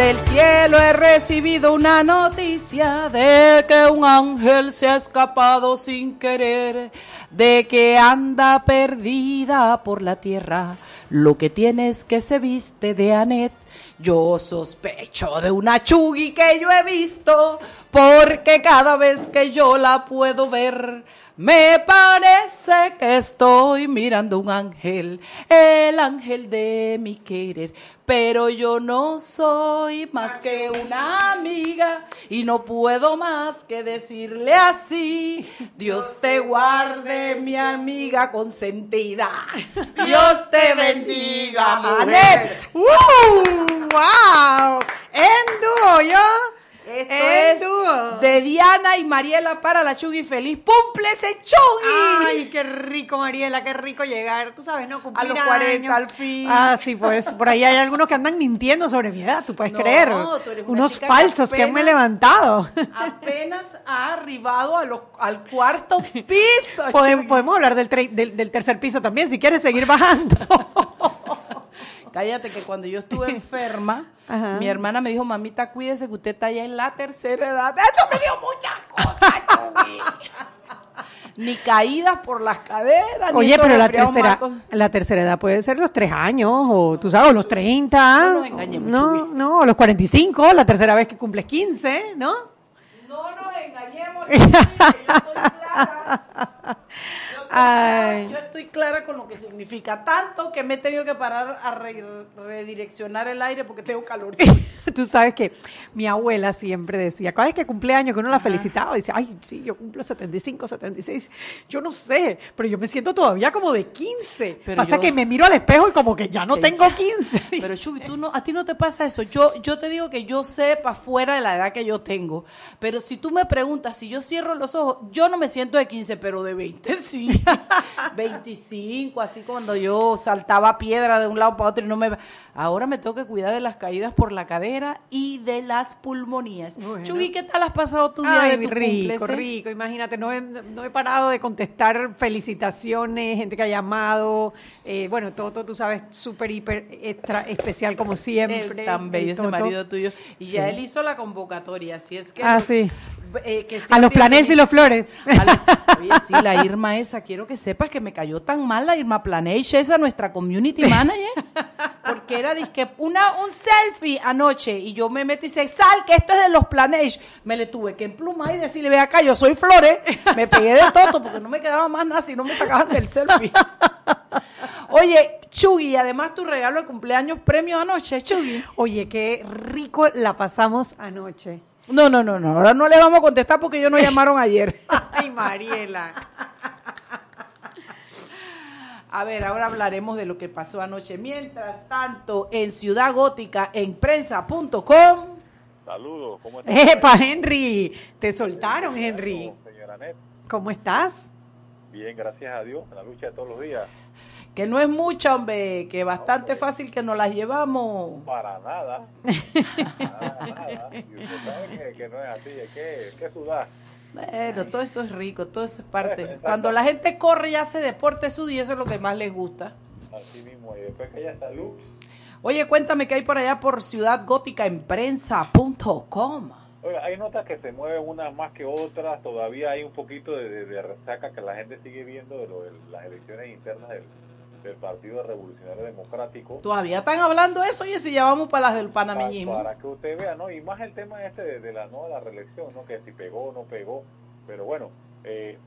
Desde el cielo he recibido una noticia de que un ángel se ha escapado sin querer, de que anda perdida por la tierra. Lo que tiene es que se viste de Anet. Yo sospecho de una chugui que yo he visto, porque cada vez que yo la puedo ver, me parece que estoy mirando un ángel, el ángel de mi querer, pero yo no soy más que una amiga y no puedo más que decirle así, Dios te guarde mi amiga consentida, Dios te bendiga, Anet. ¡Uh! ¡Wow! En dúo, ¿yo? Esto En es dúo. de Diana y Mariela para la Chugui feliz. ¡Cúmplese Chugui! Ay, qué rico, Mariela, qué rico llegar. Tú sabes, ¿no? A Cumplir los 40 años. al fin. Ah, sí, pues por ahí hay algunos que andan mintiendo sobre mi edad, tú puedes No, creer. tú eres una Unos que falsos que me he levantado. Apenas ha arribado a los, al cuarto piso. Podemos hablar del, del, del tercer piso también, si quieres seguir bajando. Cállate que cuando yo estuve enferma, Ajá. mi hermana me dijo, mamita, cuídese que usted está ya en la tercera edad. Eso me dio muchas cosas. Ni caídas por las caderas. ni Oye, esos pero la tercera, marcos. la tercera edad puede ser los tres años, o tú sabes, o los 30. No nos engañemos, No, Chuy. no, los 45, la tercera vez que cumples 15, ¿no? No nos engañemos, que yo estoy clara. Yo estoy clara, Ay. yo estoy clara con lo que significa. Tanto que me he tenido que parar a re- redireccionar el aire porque tengo calor. Tú sabes que mi abuela siempre decía, cada vez que cumpleaños que uno la felicitaba, dice, ay, sí, yo cumplo 75, 76, yo no sé, pero yo me siento todavía como de 15. Pero Pasa yo- que me miro al espejo y como que ya no tengo ya. 15. Pero Chuy, tú no, a ti no te pasa eso. Yo, yo te digo que yo sepa fuera de la edad que yo tengo. Pero si tú me preguntas, si yo cierro los ojos, yo no me siento de 15, pero de 20 sí. 25, así cuando yo saltaba piedra de un lado para otro y no me... Ahora me tengo que cuidar de las caídas por la cadera y de las pulmonías. Bueno. Chuy, ¿qué tal has pasado tu día Ay, de tu rico, cumple, eh? rico. Imagínate, no he, no he parado de contestar felicitaciones, gente que ha llamado. eh, bueno, Toto, tú sabes, súper, hiper, extra especial como siempre. Tan bello ese marido tuyo. Y ya él hizo la convocatoria, así es que... Ah, los- sí. Eh, que A los planels y los flores. Oye, sí, la Irma esa, quiero que sepas que me cayó tan mal la Irma Planage, esa nuestra community manager, porque era dizque una, un selfie anoche y yo me meto y dice, sal, que esto es de los Planage. Me le tuve que emplumar y decirle, ve acá, yo soy Flores, me pegué de toto porque no me quedaba más nada si no me sacaban del selfie. Oye, Chugui, además tu regalo de cumpleaños premio anoche, Chugui. Oye, qué rico la pasamos anoche. No, no, no, no, ahora no le vamos a contestar porque ellos nos llamaron ayer. Ay, Mariela. A ver, ahora hablaremos de lo que pasó anoche. Mientras tanto, en Ciudad Gótica, en prensa.com. Saludos, ¿cómo estás? Epa, Henry. Te soltaron, Henry. Señora Net, ¿Cómo estás? bien, gracias a Dios, en la lucha de todos los días. Que no es mucha, hombre, que bastante fácil que nos las llevamos. Para nada. nada, nada. Y usted sabe que, que no es así, es que, es que sudar. Bueno, todo eso es rico, todo eso es parte. Cuando la gente corre y hace deporte su día, eso es lo que más les gusta. Así mismo, y después que ya está luz, Oye, cuéntame qué hay por allá por Ciudad Gótica en prensa.com. Oiga, hay notas que se mueven unas más que otras, todavía hay un poquito de, de- de resaca que la gente sigue viendo de, lo de las elecciones internas del, del Partido Revolucionario Democrático. Todavía están hablando eso, oye, si ya vamos para las del panameñismo. para que usted vea, ¿no? Y más el tema este de, de la no la reelección, ¿no? Que si pegó o no pegó, pero bueno, eh,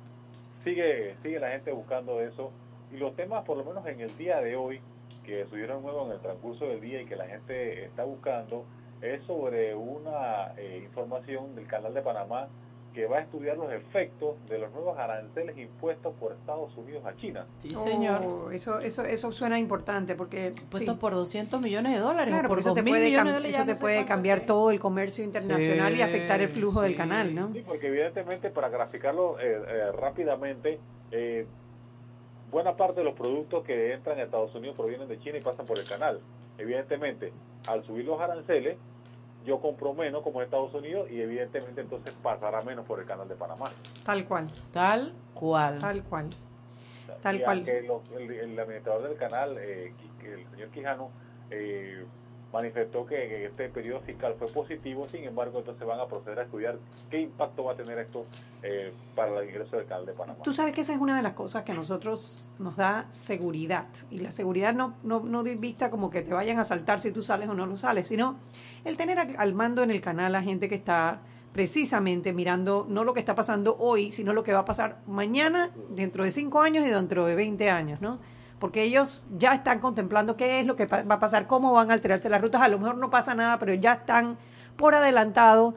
sigue sigue la gente buscando eso y los temas, por lo menos en el día de hoy, que subieron nuevo en el transcurso del día y que la gente está buscando, es sobre una eh, información del canal de Panamá que va a estudiar los efectos de los nuevos aranceles impuestos por Estados Unidos a China. Sí, señor. Oh, eso, eso, eso suena importante porque... Puestos sí. por 200 millones de dólares. Claro, por eso te 2.000 puede, millones cam- de dólares, eso ya te no puede cambiar es. todo el comercio internacional y afectar el flujo del canal, ¿no? Sí, porque evidentemente para graficarlo eh, eh, rápidamente, eh, buena parte de los productos que entran a Estados Unidos provienen de China y pasan por el canal. Evidentemente, al subir los aranceles, yo compro menos como en Estados Unidos y evidentemente entonces pasará menos por el canal de Panamá. Tal cual, Tal cual. tal cual. Tal Y cual. aunque los- el, el administrador del canal, eh, el señor Quijano, eh, manifestó que en este periodo fiscal fue positivo, sin embargo, entonces van a proceder a estudiar qué impacto va a tener esto eh, para el ingreso del canal de Panamá. Tú sabes que esa es una de las cosas que a nosotros nos da seguridad. Y la seguridad no, no, no vista como que te vayan a saltar si tú sales o no lo sales, sino el tener al, mando en el canal a gente que está precisamente mirando no lo que está pasando hoy, sino lo que va a pasar mañana, dentro de cinco años y dentro de 20 años, ¿no? Porque ellos ya están contemplando qué es lo que va a pasar, cómo van a alterarse las rutas. A lo mejor no pasa nada, pero ya están por adelantado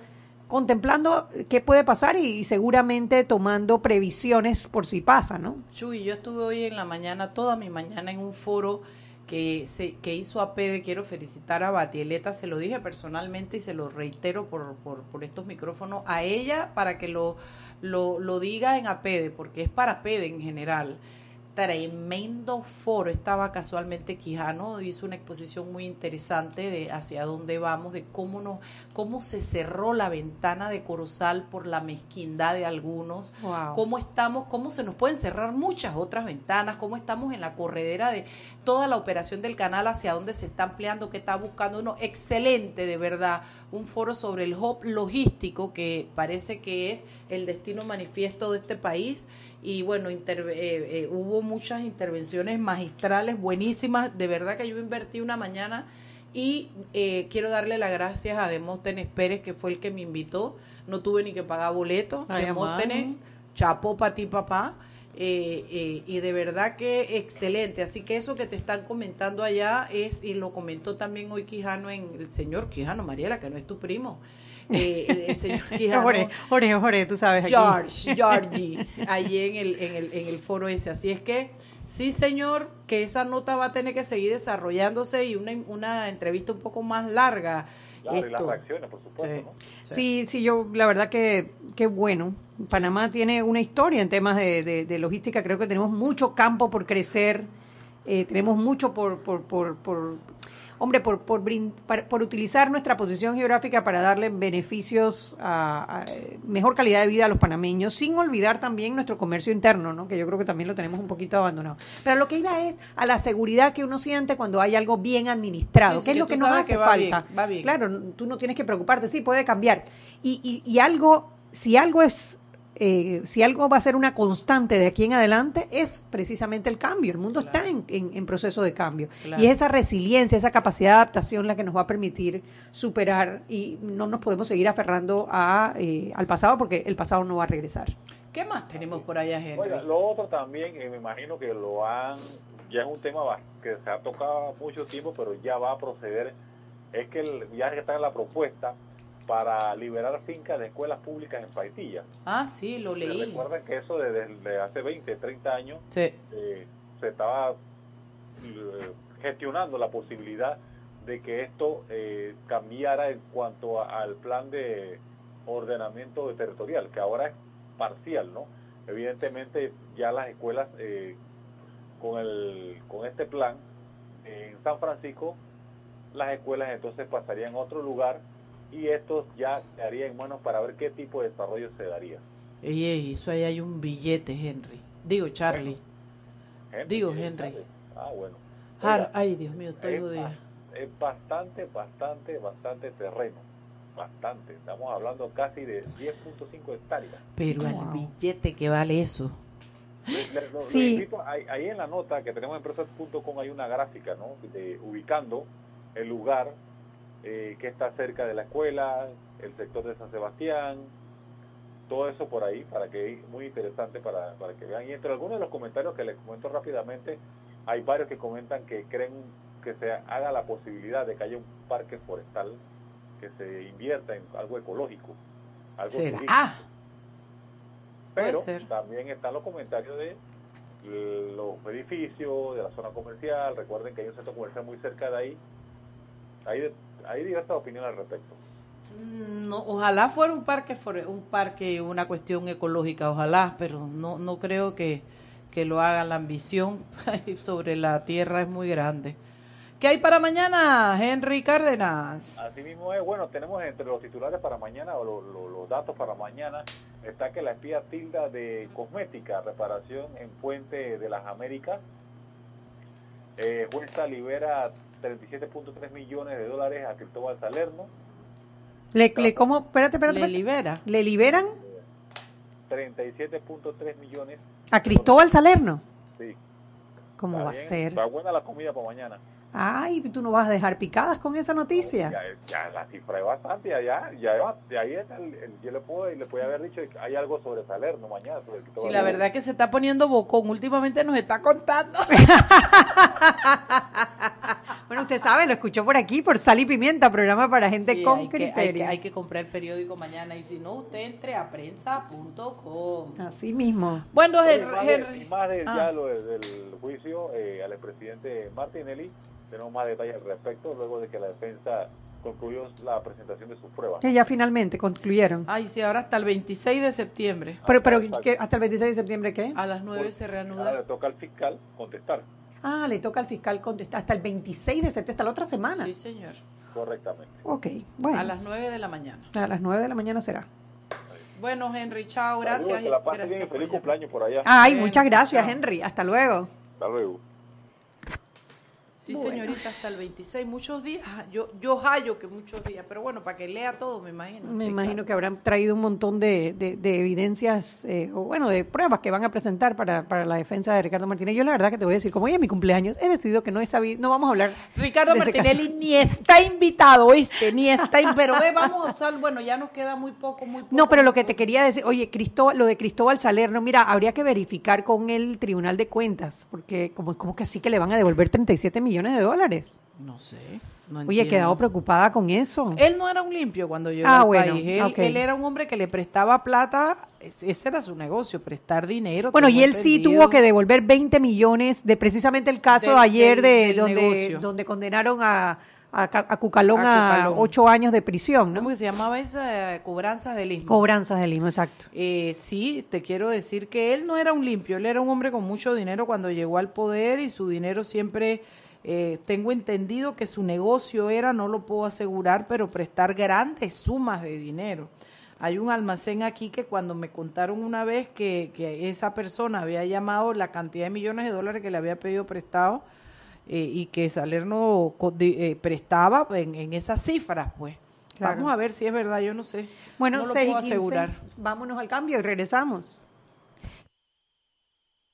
contemplando qué puede pasar y, y seguramente tomando previsiones por si pasa, ¿no? Chuy, yo estuve hoy en la mañana, toda mi mañana, en un foro que, se, que hizo APD. Quiero felicitar a Batieleta, se lo dije personalmente y se lo reitero por, por, por estos micrófonos a ella para que lo, lo, lo diga en APD, porque es para APD en general. Tremendo foro, estaba casualmente Quijano, hizo una exposición muy interesante de hacia dónde vamos, de cómo, no, cómo se cerró la ventana de Corozal por la mezquindad de algunos, Wow. cómo estamos, cómo se nos pueden cerrar muchas otras ventanas, cómo estamos en la corredera de toda la operación del canal, hacia dónde se está ampliando, qué está buscando uno. Excelente, de verdad. Un foro sobre el hub logístico que parece que es el destino manifiesto de este país. Y bueno, eh, eh, hubo muchas intervenciones magistrales buenísimas. De verdad que yo invertí una mañana y eh, quiero darle las gracias a Demóstenes Pérez, que fue el que me invitó. No tuve ni que pagar boleto. Ay, Demóstenes, amado. chapo para ti, papá. Eh, eh, y de verdad que excelente. Así que eso que te están comentando allá es, y lo comentó también hoy Quijano en el señor Quijano, Mariela, que no es tu primo. Eh, el, señor Quijano. Jorge, Jorge, Jorge, tú sabes aquí. George, Georgie, allí en el, en, el, en el foro ese. Así es que, sí, señor, que esa nota va a tener que seguir desarrollándose y una, una entrevista un poco más larga. Claro, y las reacciones, por supuesto. Sí. ¿no? Sí, sí, yo la verdad que qué bueno. Panamá tiene una historia en temas de, de- de logística. Creo que tenemos mucho campo por crecer. eh, tenemos mucho por, por, por, por- hombre, por, por, por utilizar nuestra posición geográfica para darle beneficios a, a, mejor calidad de vida a los panameños, sin olvidar también nuestro comercio interno, ¿no? que yo creo que también lo tenemos un poquito abandonado. Pero lo que iba es a la seguridad que uno siente cuando hay algo bien administrado, Sí, sí, que es que lo que nos hace que va falta. bien, va bien. Claro, tú no tienes que preocuparte, sí, puede cambiar. Y, y, y algo, si algo es, eh, si algo va a ser una constante de aquí en adelante, es precisamente el cambio. El mundo está en, en- en proceso de cambio. Claro. Y es esa resiliencia, esa capacidad de adaptación la que nos va a permitir superar y no nos podemos seguir aferrando a, eh, al pasado porque el pasado no va a regresar. ¿Qué más tenemos por allá, Henry? Oiga, lo otro también, eh, me imagino que lo han, ya es un tema que se ha tocado mucho tiempo, pero ya va a proceder, es que el, ya está en la propuesta para liberar fincas de escuelas públicas en Paitilla. Ah, sí, lo leí. Recuerden que eso desde, desde hace 20, 30 años Sí. eh, se estaba eh, gestionando la posibilidad de que esto eh, cambiara en cuanto a- al plan de ordenamiento territorial, que ahora es parcial, ¿no? Evidentemente ya las escuelas eh, con el con este plan en San Francisco las escuelas entonces pasarían a otro lugar y esto ya quedaría en manos para ver qué tipo de desarrollo se daría. Ey, eso ahí hay un billete, Henry. Digo, Charlie. Henry, Digo, ¿quiere Henry. Ah, bueno. Oiga, ay, Dios mío, estoy es, jodida. ba- es bastante, bastante, bastante terreno. Bastante. Estamos hablando casi de 10.5 hectáreas. Pero Wow. al billete que vale eso. Le- Sí. le invito, ahí, ahí en la nota que tenemos en empresas.com hay una gráfica, ¿no? De, ubicando el lugar eh, que está cerca de la escuela, el sector de San Sebastián, todo eso por ahí, para que muy interesante para, para que vean. Y entre algunos de los comentarios que les comento rápidamente, hay varios que comentan que creen que se haga la posibilidad de que haya un parque forestal, que se invierta en algo ecológico. Algo ¿Será? Ah, Pero también están los comentarios de los edificios, de la zona comercial. Recuerden que hay un centro comercial muy cerca de ahí. Hay, hay diversas opiniones al respecto. Mm, No, ojalá fuera un parque, un parque, una cuestión ecológica, ojalá, pero no, no creo que, que lo hagan. La ambición sobre la tierra es muy grande. ¿Qué hay para mañana, Henry Cárdenas? Así mismo es, bueno, tenemos entre los titulares para mañana, o lo- lo- los datos para mañana, está que la espía tilda de cosmética, reparación en Puente de las Américas, eh, jueza libera 37.3 millones de dólares a Cristóbal Salerno, Le, le ¿cómo? Espérate, espérate. Le espérate. libera. ¿Le liberan 37.3 millones. a Cristóbal Salerno? Sí, ¿Cómo está va a ser? Está buena la comida para mañana. Ay, tú no vas a dejar picadas con esa noticia. Ya, ya la cifra es bastante, ya, ya, de ahí está el- el- yo le puedo, le puedo haber dicho que hay algo sobre Salerno mañana. Sobre Sí, Cristóbal la verdad es que se está poniendo bocón. Últimamente nos está contando. Bueno, usted sabe, lo escuchó por aquí, por Sal y Pimienta, programa para gente Sí, con hay, que, hay, criterio. que, hay que comprar el periódico mañana. Y si no, usted entre a prensa.com. Así mismo. Bueno, Oye, Henry. más de- Henry. y más de, Ah. ya lo de- del juicio eh, al expresidente Martinelli, tenemos más detalles al respecto luego de que la defensa concluyó la presentación de sus pruebas. Que ya finalmente concluyeron. Ay, sí, ahora hasta el 26 de septiembre. Pero, pero hasta el 26 de septiembre, ¿qué? A las 9 se Ahora le reanuda. toca al fiscal contestar Ah, le toca al fiscal contestar hasta el 26 de septiembre, hasta la otra semana. Sí, señor. correctamente. Ok, bueno. A las 9 de la mañana. a las 9 de la mañana será. Bueno, Henry, chao, gracias. Saludos, que la bien y feliz cumpleaños por allá. Ay, muchas gracias, chao. Henry. Hasta luego. Hasta luego. Sí, Bueno. señorita, hasta el 26, muchos días. Ah, Yo, yo hallo que muchos días, pero bueno, para que lea todo, me imagino. Me imagino que habrán traído un montón de, de- de evidencias, eh, o bueno, de pruebas que van a presentar para, para la defensa de Ricardo Martínez. Yo la verdad que te voy a decir, como hoy es mi cumpleaños, he decidido que no he sabido, no vamos a hablar. Ricardo Martinelli ni está invitado, ¿oíste? Ni está, in- pero vamos a usar, bueno, ya nos queda muy poco, muy poco. No, pero lo que te quería decir, oye, Cristóbal, lo de Cristóbal Salerno, mira, habría que verificar con el Tribunal de Cuentas, porque como, como que así que le van a devolver 37 millones de dólares. No sé, no Oye, he quedado preocupada con eso. Él no era un limpio cuando llegó Ah, al bueno, país. Él, era un hombre que le prestaba plata, es- ese era su negocio, prestar dinero. Bueno, y él sí tuvo que devolver 20 millones de precisamente el caso Del- de ayer de del donde, negocio. donde condenaron a, a, Ca- a Cucalón A ocho años de prisión, ¿no? ¿Cómo que se llamaba esa? Cobranzas del istmo. Cobranzas del IMO, exacto. Eh, sí, te quiero decir que él no era un limpio, él era un hombre con mucho dinero cuando llegó al poder y su dinero siempre, eh, tengo entendido que su negocio era, no lo puedo asegurar, pero prestar grandes sumas de dinero. Hay un almacén aquí que cuando me contaron una vez que, que esa persona había llamado la cantidad de millones de dólares que le había pedido prestado eh, y que Salerno eh, prestaba en, en esas cifras, pues. Claro. Vamos a ver si es verdad, yo no sé. Bueno, no lo 6 y puedo 15, asegurar. vámonos al cambio y regresamos.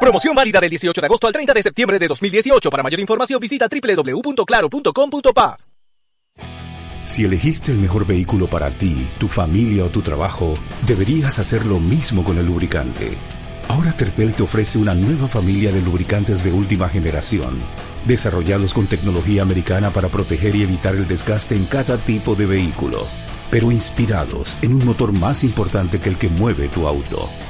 Promoción válida del 18 de agosto al 30 de septiembre de 2018. Para mayor información visita www.claro.com.pa. Si elegiste el mejor vehículo para ti, tu familia o tu trabajo, deberías hacer lo mismo con el lubricante. Ahora Terpel te ofrece una nueva familia de lubricantes de última generación, desarrollados con tecnología americana para proteger y evitar el desgaste en cada tipo de vehículo, pero inspirados en un motor más importante que el que mueve tu auto.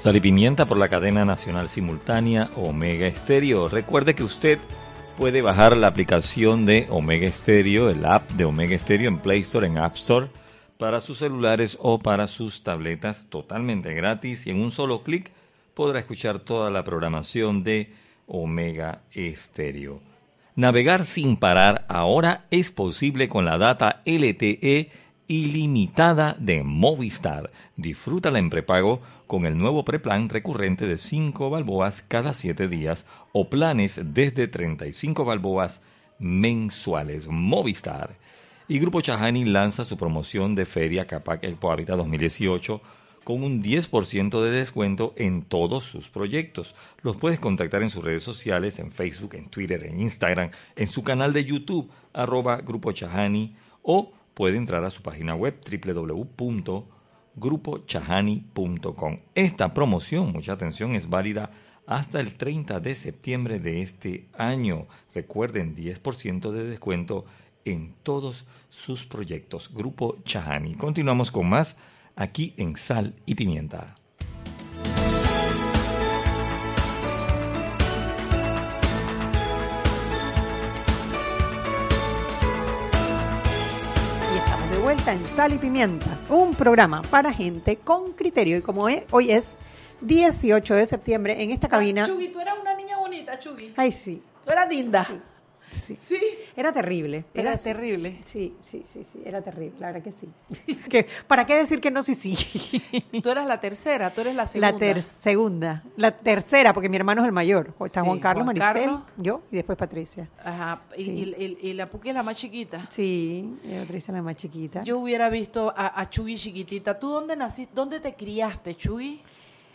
Sal y Pimienta por la cadena nacional simultánea Omega Estéreo. Recuerde que usted puede bajar la aplicación de Omega Estéreo, el app de Omega Estéreo en Play Store, en App Store, para sus celulares o para sus tabletas totalmente gratis y en un solo clic podrá escuchar toda la programación de Omega Estéreo. Navegar sin parar ahora es posible con la data LTE ilimitada de Movistar. Disfrútala en prepago con el nuevo preplan recurrente de 5 balboas cada 7 días o planes desde 35 balboas mensuales. Movistar. Y Grupo Chahani lanza su promoción de Feria Capac Expo Habitat 2018 con un 10% de descuento en todos sus proyectos. Los puedes contactar en sus redes sociales, en Facebook, en Twitter, en Instagram, en su canal de YouTube, arroba Grupo Chahani, o puede entrar a su página web www.grupochahani.com. Esta promoción, mucha atención, es válida hasta el 30 de septiembre de este año. Recuerden, 10% de descuento en todos sus proyectos. Grupo Chahani. Continuamos con más aquí en Sal y Pimienta. En Sal y Pimienta, un programa para gente con criterio. Y como es, hoy es 18 de septiembre, en esta cabina. Chugui, tú eras una niña bonita, Chugui. Ay, sí. Tú eras linda. Sí. Sí. Era terrible. Era terrible. Sí, sí, sí, sí, era terrible, la verdad que sí. que, ¿Para qué decir que no? Sí, sí. Tú eras la tercera, tú eres la segunda. La ter segunda. La tercera, porque mi hermano es el mayor. Está Sí, Juan Carlos, Juan Maricel, Carlos. yo y después Patricia. Ajá. Y, Sí. y- y- y la Puki es la más chiquita. Sí, y Patricia la más chiquita. Yo hubiera visto a, a Chugui chiquitita. ¿Tú dónde naciste? ¿Dónde te criaste, Chugui?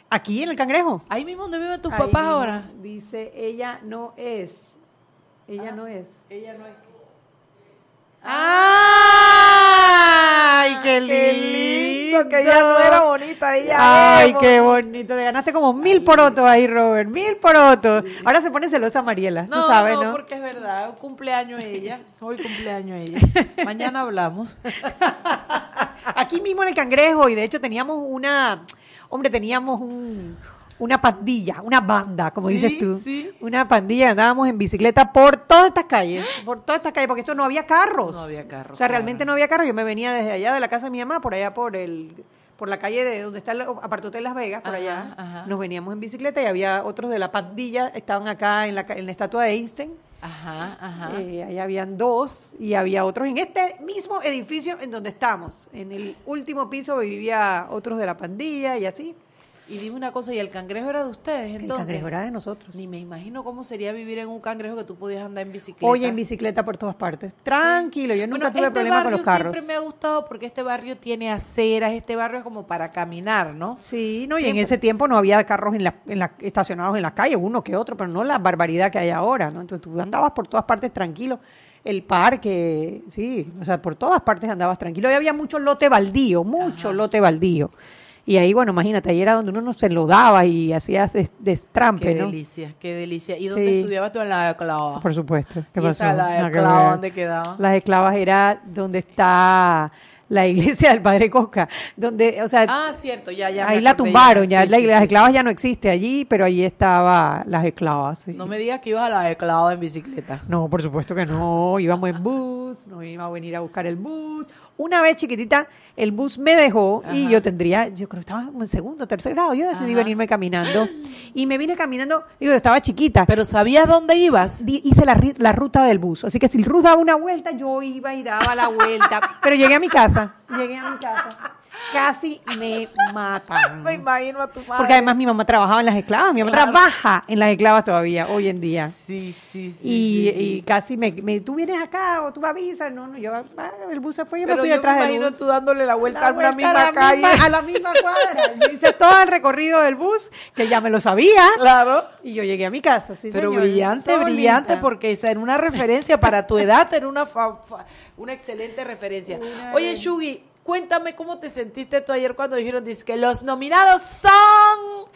Aquí en el cangrejo. Ahí mismo donde viven tus Ahí papás ahora. Dice, ella no es. Ella no es. Ella no es. ¡Ay, qué lindo! que ella no era bonita, ella ¡Ay, es qué bonito! Te ganaste como mil porotos ahí, Robert. Mil porotos. Ahora se pone celosa Mariela, No, tú sabes, no, ¿no? porque es verdad. Cumpleaños ella. Hoy cumpleaños ella. Mañana hablamos. Aquí mismo en el cangrejo, y de hecho teníamos una, hombre, teníamos un, una pandilla, una banda, como Sí, dices tú. sí. Una pandilla, andábamos en bicicleta por todas estas calles, por todas estas calles, porque esto no había carros. No había carros, O sea, claro. realmente no había carros. Yo me venía desde allá de la casa de mi mamá, por allá por el por la calle de donde está el apartotel Las Vegas, por Ajá, allá. ajá. Nos veníamos en bicicleta y había otros de la pandilla, estaban acá en la, en la estatua de Einstein. Ajá, ajá. Eh, ahí habían dos y había otros en este mismo edificio en donde estamos. En el último piso vivía otros de la pandilla y así. Y dime una cosa, ¿y el cangrejo era de ustedes El entonces? cangrejo era de nosotros. Ni me imagino cómo sería vivir en un cangrejo que tú podías andar en bicicleta. Oye, en bicicleta por todas partes. Tranquilo, yo nunca Bueno, tuve este problema con los carros. siempre me ha gustado porque este barrio tiene aceras, este barrio es como para caminar, ¿no? Sí, no, y en ese tiempo no había carros en la, en la- estacionados en la calle, uno que otro, pero no la barbaridad que hay ahora, ¿no? Entonces tú andabas por todas partes tranquilo. El parque, sí, o sea, por todas partes andabas tranquilo. Y había mucho lote baldío, mucho lote baldío. Y ahí, bueno, imagínate, ahí era donde uno no se enlodaba y hacía des- destrampe, Qué ¿no? delicia, qué delicia. ¿Y dónde Sí. estudiabas tú en la de Clava? Por supuesto. ¿Qué ¿Y pasó? esa, la ver. dónde quedaba? Las esclavas era donde está la iglesia del Padre Cosca, donde, o sea, Ah, cierto, ya, ya. ahí la tumbaron, ya, Sí, la- sí, las esclavas sí. ya no existe allí, pero allí estaba las esclavas. No me digas que ibas a la de Clava en bicicleta. No, por supuesto que no, íbamos en bus, nos iba a venir a buscar el bus, Una vez chiquitita, el bus me dejó y yo tendría, yo creo que estaba en segundo, tercer grado. Yo decidí Ajá. venirme caminando. Y me vine caminando, digo, yo estaba chiquita. Pero ¿sabías dónde ibas? Hice la, la ruta del bus. Así que si el bus daba una vuelta, yo iba y daba la vuelta. Pero llegué a mi casa. Llegué a mi casa. Casi me matan. Me imagino a tu madre. Porque además mi mamá trabajaba en las esclavas. Mi mamá Claro. trabaja en las esclavas todavía, hoy en día. Sí, sí, sí. Y, sí, sí. y casi me, me- tú vienes acá o tú me avisas. No, no, yo, ah, el bus se fue, yo Pero me fui yo me detrás del imagino bus. tú dándole la vuelta La a una misma a calle. misma- a la misma cuadra. Yo hice todo el recorrido del bus, que ya me lo sabía. Claro. Y yo llegué a mi casa, sí, Pero señor, brillante, solita. brillante, porque esa era una referencia para tu edad, era una, fa- fa- una excelente referencia. Una Oye. Shugi, cuéntame cómo te sentiste tú ayer cuando dijeron que los nominados son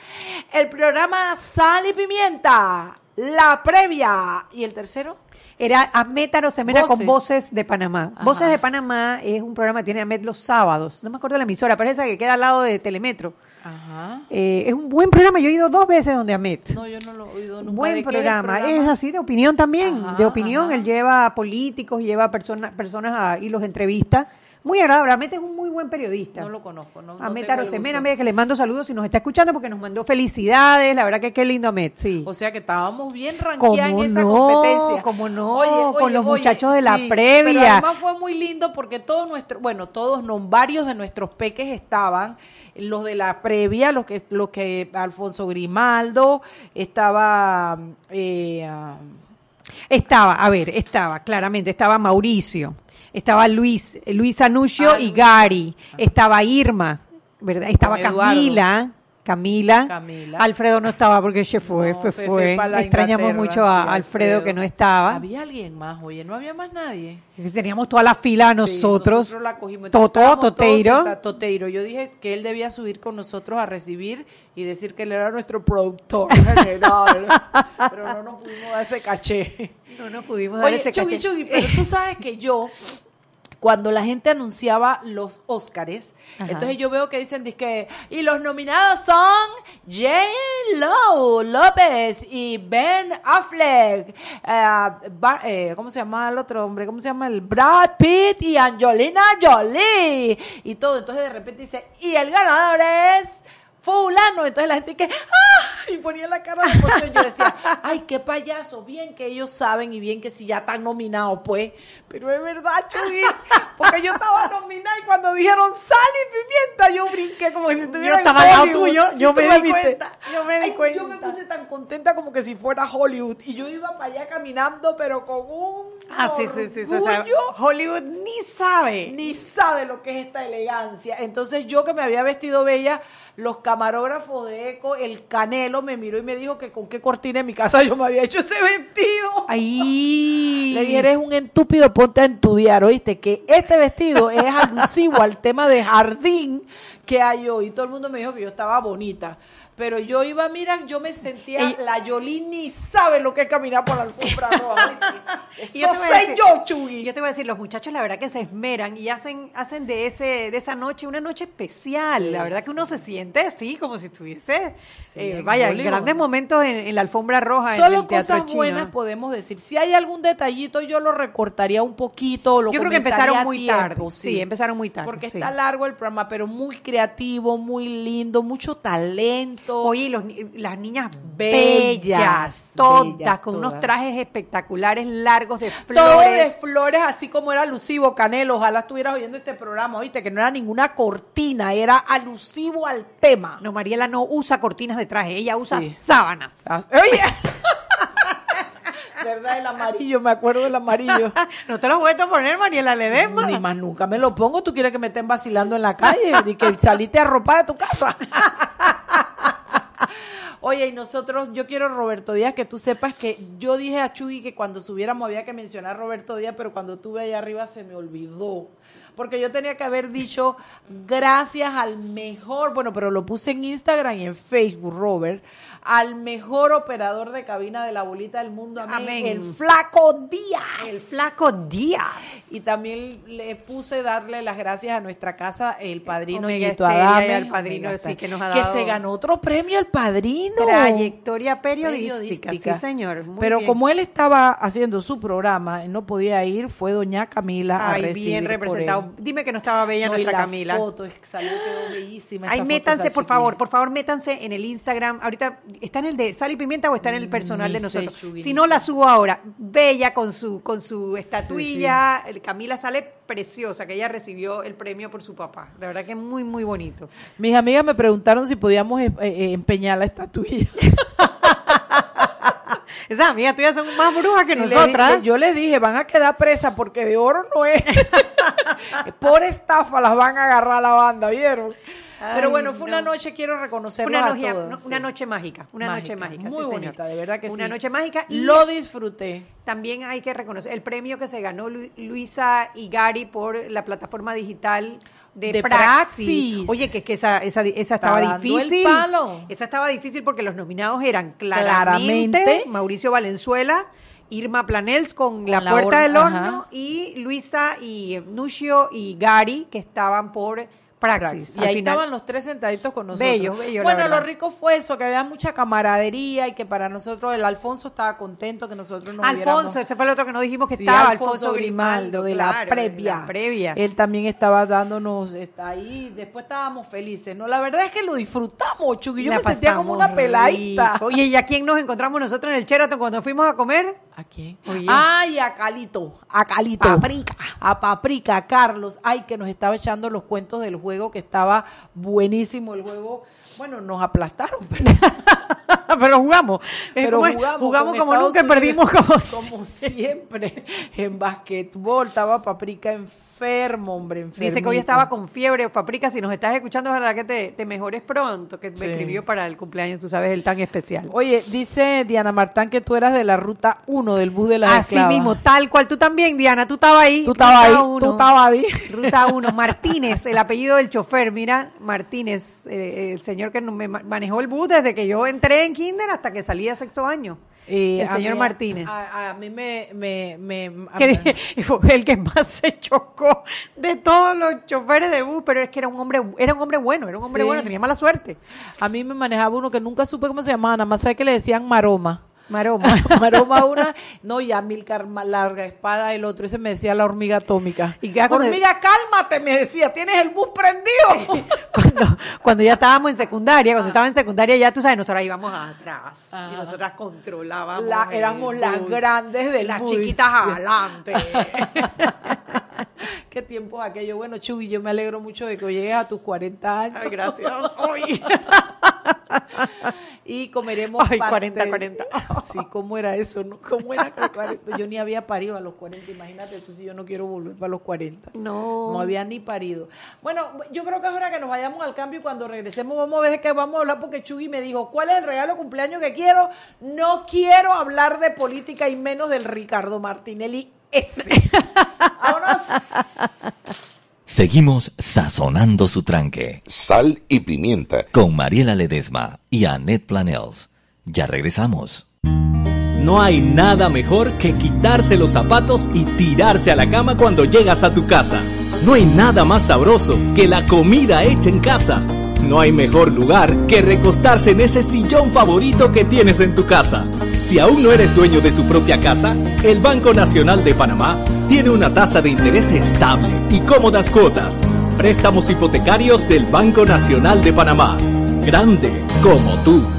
el programa Sal y Pimienta, la previa y el tercero. Era Ahmed Arosemena con Voces de Panamá. Ajá. Voces de Panamá es un programa que tiene Ahmed los sábados. No me acuerdo de la emisora, pero es esa que queda al lado de Telemetro. Ajá. Eh, es un buen programa. Yo he ido dos veces donde Ahmed. No, yo no lo he oído nunca. Buen ¿De qué programa. Es así de opinión también. Ajá, de opinión. ajá. Él lleva a políticos, lleva a personas, personas a, y los entrevista. Muy agradable. Ahmed es un muy buen periodista. No lo conozco. No, Ahmed Arosemena, mira que le mando saludos y nos está escuchando porque nos mandó felicidades. La verdad que qué lindo Ahmed, sí. O sea que estábamos bien ¿Cómo ranqueados en esa no? competencia. ¿Cómo no? Con los muchachos de la Pero previa. además fue muy lindo porque todos nuestros, bueno, todos no, varios de nuestros peques estaban, los de la previa, los que, los que Alfonso Grimaldo, estaba eh, ah, Estaba, a ver, estaba, claramente, estaba Mauricio, estaba Luis, Luis Anucio Ah, y. Gary, estaba Irma, ¿verdad? Estaba. Camila, Camila, Camila. Alfredo no estaba porque se fue, no, fue, fue- Extrañamos Inglaterra, mucho a sí, Alfredo, que no estaba. Había alguien más, oye, no había más nadie. Teníamos toda la fila Sí, nosotros, la cogimos. Totó, todos Toteiro. Yo dije que él debía subir con nosotros a recibir y decir que él era nuestro productor general. pero no nos pudimos dar ese caché. No nos pudimos dar Oye, ese Chugui, caché. Chugui, pero tú sabes que yo, cuando la gente anunciaba los Óscares, entonces yo veo que dicen que y los nominados son J. Lo López y Ben Affleck, eh, eh, ¿cómo se llama el otro hombre? ¿Cómo se llama el Brad Pitt y Angelina Jolie y todo? Entonces de repente dice y el ganador es fulano, entonces la gente que ¡ah! y ponía la cara de emoción, yo decía, ay, qué payaso, bien que ellos saben y bien que si ya están nominados, pues, pero es verdad, Chuy, porque yo estaba nominada y cuando dijeron sal y pimienta, yo brinqué como si estuviera Yo en estaba Hollywood, tuyo, si yo me di cuenta, yo me di Ay, cuenta. Yo me puse tan contenta como que si fuera Hollywood y yo iba para allá caminando, pero con un Ah, sí, sí, sí, o sea. Hollywood ni sabe. Ni sabe lo que es esta elegancia. Entonces yo que me había vestido bella, los camarógrafos de Eco, el Canelo me miró y me dijo que con qué cortina en mi casa yo me había hecho ese vestido. Ahí. Le dije, eres un estúpido, ponte a estudiar, ¿oíste? Que este vestido es alusivo al tema de jardín que hay hoy. Y todo el mundo me dijo que yo estaba bonita. Pero yo iba, mira, yo me sentía, la Yolín ni sabe lo que es caminar por la alfombra roja. yo Eso a sé decir- yo, Chugui. Yo te voy a decir, los muchachos la verdad que se esmeran y hacen, hacen de ese, de esa noche una noche especial. Sí, la verdad que uno se siente así, como si estuviese, Sí, eh, en vaya, Hollywood. grandes momentos en, en la alfombra roja. en Solo el cosas chino. buenas podemos decir. Si hay algún detallito, yo lo recortaría un poquito. Lo Yo creo que empezaron muy tiempo, tarde. Sí, empezaron muy tarde, Porque está largo el programa, pero muy creativo, muy lindo, mucho talento. Oye, los las niñas Bellas, bellas, todas, bellas con todas. unos trajes espectaculares largos de Todo de flores. flores, así como era alusivo, Canelo. Ojalá estuvieras oyendo este programa, oíste, que no era ninguna cortina, era alusivo al tema. No, Mariela no usa cortinas de traje, ella usa Sí. sábanas. Oye. ¿Verdad? El amarillo, me acuerdo del amarillo. No te lo vuelto a poner, Mariela Ledesma. Ni más nunca me lo pongo. Tú quieres que me estén vacilando en la calle y que saliste arropada de tu casa. Oye, y nosotros, yo quiero Roberto Díaz, que tú sepas que yo dije a Chuy que cuando subiéramos había que mencionar a Roberto Díaz, pero cuando estuve allá arriba se me olvidó. Porque yo tenía que haber dicho gracias al mejor, bueno, pero lo puse en Instagram y en Facebook, Robert, al mejor operador de cabina de la bolita del mundo, amén, Amén. el Flaco Díaz. El flaco Díaz. Y también le puse darle las gracias a nuestra casa, el padrino Estéreo Adame, y al padrino, sí, que nos ha que dado- se ganó otro premio el padrino. Trayectoria periodística, sí, señor. Muy Pero bien. como él estaba haciendo su programa, no podía ir, fue doña Camila a Ay, recibir bien representado. Dime que no estaba bella No, y nuestra la Camila. foto salió, quedó bellísima. Ay, foto, métanse, esa por favor, por favor, métanse en el Instagram. Ahorita, ¿está en el de Sal y Pimienta o está en el personal Ni de nosotros? Si no, la subo ahora. Bella con su, con su estatuilla. El- Camila sale preciosa, que ella recibió el premio por su papá. La verdad que es muy, muy bonito. Mis amigas me preguntaron si podíamos eh, eh, empeñar la estatuilla. Esas amigas tuyas son más brujas que Sí, nosotras. yo les dije, van a quedar presas porque de oro no es. Por estafa las van a agarrar la banda, ¿vieron? Pero bueno, fue una no. noche, quiero reconocerlo una, a noche, todos, no- sí. una noche mágica, una noche mágica, Muy sí, señor. bonita, de verdad que sí. Una noche mágica y Lo disfruté. también hay que reconocer el premio que se ganó Lu- Luisa Igari por la plataforma digital de, De Praxis. Praxis. Oye, que es que esa, esa, esa estaba difícil. palo. Esa estaba difícil porque los nominados eran claramente, Claramente. Mauricio Valenzuela, Irma Planels con, La la Puerta del Horno ajá. y Luisa y Nucio y Gary que estaban por Praxis. Praxis. Y ahí final- estaban los tres sentaditos con nosotros. Bello, bello, Bueno, lo rico fue eso, que había mucha camaradería y que para nosotros, el Alfonso estaba contento que nosotros nos Alfonso, hubiéramos- ese fue el otro que no dijimos que Sí, estaba, Alfonso, Grimaldo, de la previa. la previa. Él también estaba dándonos, está ahí, después estábamos felices, ¿no? La verdad es que lo disfrutamos, Chucky. Yo La me sentía como una peladita. rico. Oye, ¿y a quién nos encontramos nosotros en el Sheraton cuando fuimos a comer? ¿A quién? Oye. Ay, a Calito, a Calito. Paprika. A Paprika, a Carlos. Ay, que nos estaba echando los cuentos del juego, que estaba buenísimo el juego. Bueno, nos aplastaron, pero, Pero jugamos. Pero jugamos. Jugamos como Estados nunca y perdimos como, como siempre. En basquetbol estaba Paprika enfermo, hombre, enfermo. Dice que hoy estaba con fiebre. Paprika, si nos estás escuchando, ojalá que te, te mejores pronto, que me escribió para el cumpleaños, tú sabes, el tan especial. Oye, dice Diana Martán que tú eras de la ruta 1 del bus de la Así mismo, tal cual. Tú también, Diana, tú estabas ahí. Tú estabas ahí, Ruta tú uno. estabas ahí. Ruta 1, Martínez, el apellido del chofer. Mira, Martínez, eh, el señor que me ma- manejó el bus desde que yo entré en Kinder hasta que salí de sexto año. Eh, el señor mí- Martínez. A, a mí me... me, que fue el que más se chocó de todos los choferes de bus, pero es que era un hombre, era un hombre bueno, era un hombre Sí. bueno, tenía mala suerte. A mí me manejaba uno que nunca supe cómo se llamaba, nada más sé que le decían Maroma. Maroma. Maroma una, no, y a Milcar larga espada el otro, ese me decía la hormiga atómica. Y ya hormiga, cálmate, me decía, tienes el bus prendido. cuando, cuando ya estábamos en secundaria, cuando estaba en secundaria, ya tú sabes, nosotras íbamos atrás y nosotras controlábamos. La- éramos las grandes del Las bus. chiquitas adelante. Qué tiempo aquello. Bueno, Chuy, yo me alegro mucho de que llegues a tus 40 años. Ay, gracias. Y comeremos Ay, parte 40, de- 40. Sí, ¿cómo era eso? no? ¿Cómo era que 40? Yo ni había parido a los 40, imagínate tú si yo no quiero volver para los 40. No. No había ni parido. Bueno, yo creo que es hora que nos vayamos al cambio y cuando regresemos vamos a ver de qué vamos a hablar porque Chugui me dijo, ¿cuál es el regalo cumpleaños que quiero? No quiero hablar de política y menos del Ricardo Martinelli ese. Vámonos. Seguimos sazonando su tranque Sal y pimienta. con Mariela Ledesma y Annette Planels. Ya regresamos. No hay nada mejor que quitarse los zapatos y tirarse a la cama cuando llegas a tu casa. No hay nada más sabroso que la comida hecha en casa. No hay mejor lugar que recostarse en ese sillón favorito que tienes en tu casa. Si aún no eres dueño de tu propia casa, el Banco Nacional de Panamá tiene una tasa de interés estable y cómodas cuotas. Préstamos hipotecarios del Banco Nacional de Panamá. Grande como tú.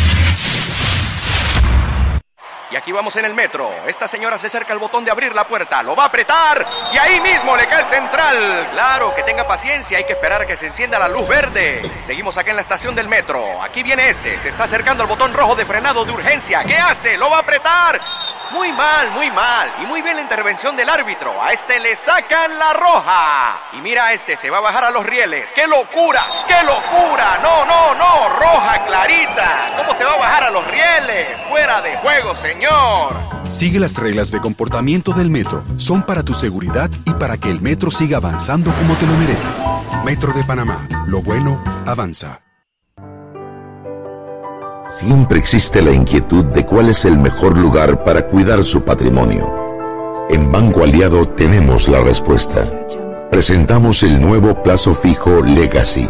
Y aquí vamos en el metro. Esta señora se acerca al botón de abrir la puerta, lo va a apretar y ahí mismo le cae el central. Claro, que tenga paciencia, hay que esperar a que se encienda la luz verde. Seguimos acá en la estación del metro. Aquí viene este, se está acercando al botón rojo de frenado de urgencia. ¿Qué hace? Lo va a apretar. Muy mal, muy mal. Y muy bien la intervención del árbitro. A este le sacan la roja. Y mira a este, se va a bajar a los rieles. ¡Qué locura! ¡Qué locura! No, no, no, roja. clarita. ¿Cómo se va a bajar a los rieles? Fuera de juego, señor. Sigue las reglas de comportamiento del metro. Son para tu seguridad y para que el metro siga avanzando como te lo mereces. Metro de Panamá. Lo bueno avanza. Siempre existe la inquietud de cuál es el mejor lugar para cuidar su patrimonio. En Banco Aliado tenemos la respuesta. Presentamos el nuevo plazo fijo Legacy,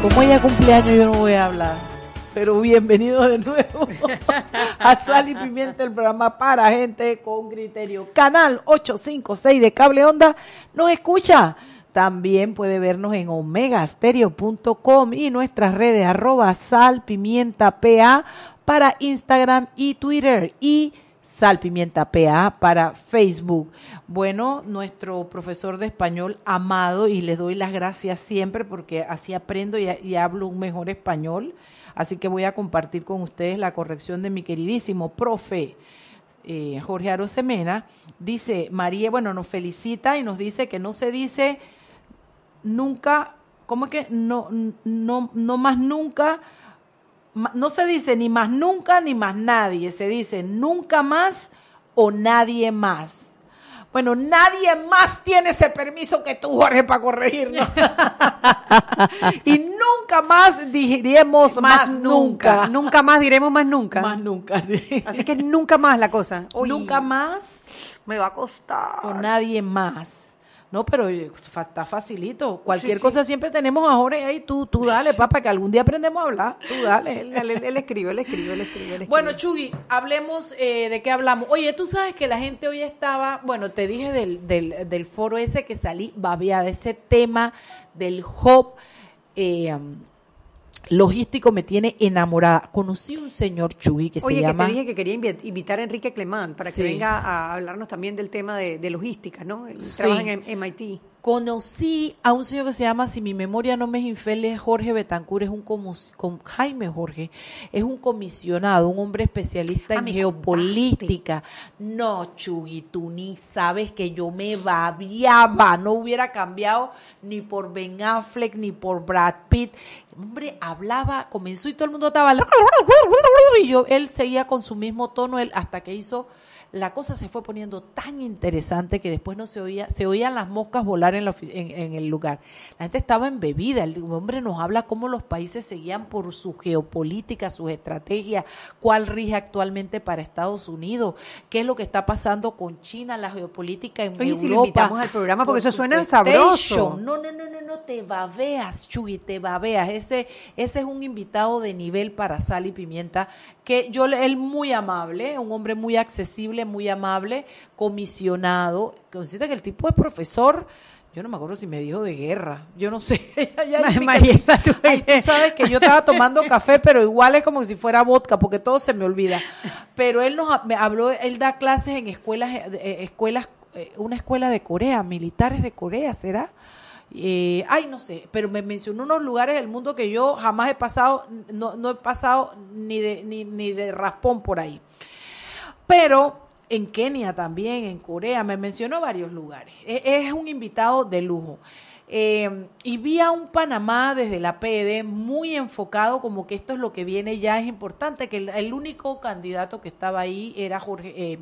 Como ella cumpleaños yo no voy a hablar. Pero bienvenido de nuevo a Sal y Pimienta, el programa para gente con criterio. Canal 856 de Cable Onda nos escucha. También puede vernos en omegastereo.com y nuestras redes arroba sal pimienta pa para Instagram y Twitter y Sal Pimienta PA para Facebook. Bueno, nuestro profesor de español amado, y le doy las gracias siempre porque así aprendo y, y, hablo un mejor español. Así que voy a compartir con ustedes la corrección de mi queridísimo profe. Eh, Jorge Arosemena dice, María, bueno, nos felicita y nos dice que no se dice nunca, ¿cómo es que? No, no, no más nunca, no se dice ni más nunca ni más nadie, se dice nunca más o nadie más. Bueno, nadie más tiene ese permiso que tú, Jorge, para corregirnos. y nunca más diremos más, más nunca. nunca. Nunca más diremos más nunca. Más nunca, sí. Así que nunca más la cosa. Uy, nunca más. Me va a costar. O nadie más. No, pero está facilito. Cualquier sí, sí. cosa siempre tenemos a Jorge ahí. Tú, tú dale, papá, que algún día aprendemos a hablar. Tú dale. él, él, él, escribe, él escribe, él escribe, él. Bueno, Chugui, hablemos eh, de qué hablamos. Oye, tú sabes que la gente hoy estaba, bueno, te dije del, del, del foro ese que salí babeada, ese tema del hub eh, logístico me tiene enamorada. Conocí un señor Chugui que Oye, se que llama... te dije que quería invitar a Enrique Clemán para Sí. que venga a hablarnos también del tema de, de logística, ¿no? Él Sí. trabaja en MIT. Conocí a un señor que se llama, si mi memoria no me es infiel, es Jorge Betancur, es un Jaime Jorge, es un comisionado, un hombre especialista Ah, en geopolítica. No, Chugui, tú ni sabes que yo me babiaba, no hubiera cambiado ni por Ben Affleck ni por Brad Pitt. Hombre, hablaba, comenzó y todo el mundo estaba y yo, él seguía con su mismo tono, él hasta que hizo la cosa se fue poniendo tan interesante que después no se oía, se oían las moscas volar en, la en, en el lugar. La gente estaba embebida, el hombre nos habla cómo los países seguían por su geopolítica, sus estrategias, cuál rige actualmente para Estados Unidos, qué es lo que está pasando con China, la geopolítica en Oye, Europa. si lo invitamos al programa, porque por eso suena sabroso. No, no, no, no, no, te babeas, Chuy, te babeas. Ese, ese es un invitado de nivel para sal y pimienta, que yo, él muy amable, un hombre muy accesible, muy amable, comisionado. Consiste que el tipo es profesor, yo no me acuerdo si me dijo de guerra, yo no sé. Ya Mariela, tú- Ay, tú sabes que yo estaba tomando café, pero igual es como si fuera vodka, porque todo se me olvida. Pero él nos me habló, él da clases en escuelas, eh, eh, escuelas, eh, una escuela de Corea, militares de Corea, ¿será? Eh, ay, no sé, pero me mencionó unos lugares del mundo que yo jamás he pasado, no, no he pasado ni de, ni, ni de raspón por ahí. Pero en Kenia también, en Corea, me mencionó varios lugares. E- Es un invitado de lujo. Eh, y vi a un Panamá desde la PD muy enfocado como que esto es lo que viene ya, es importante, que el, único candidato que estaba ahí era Jorge, eh,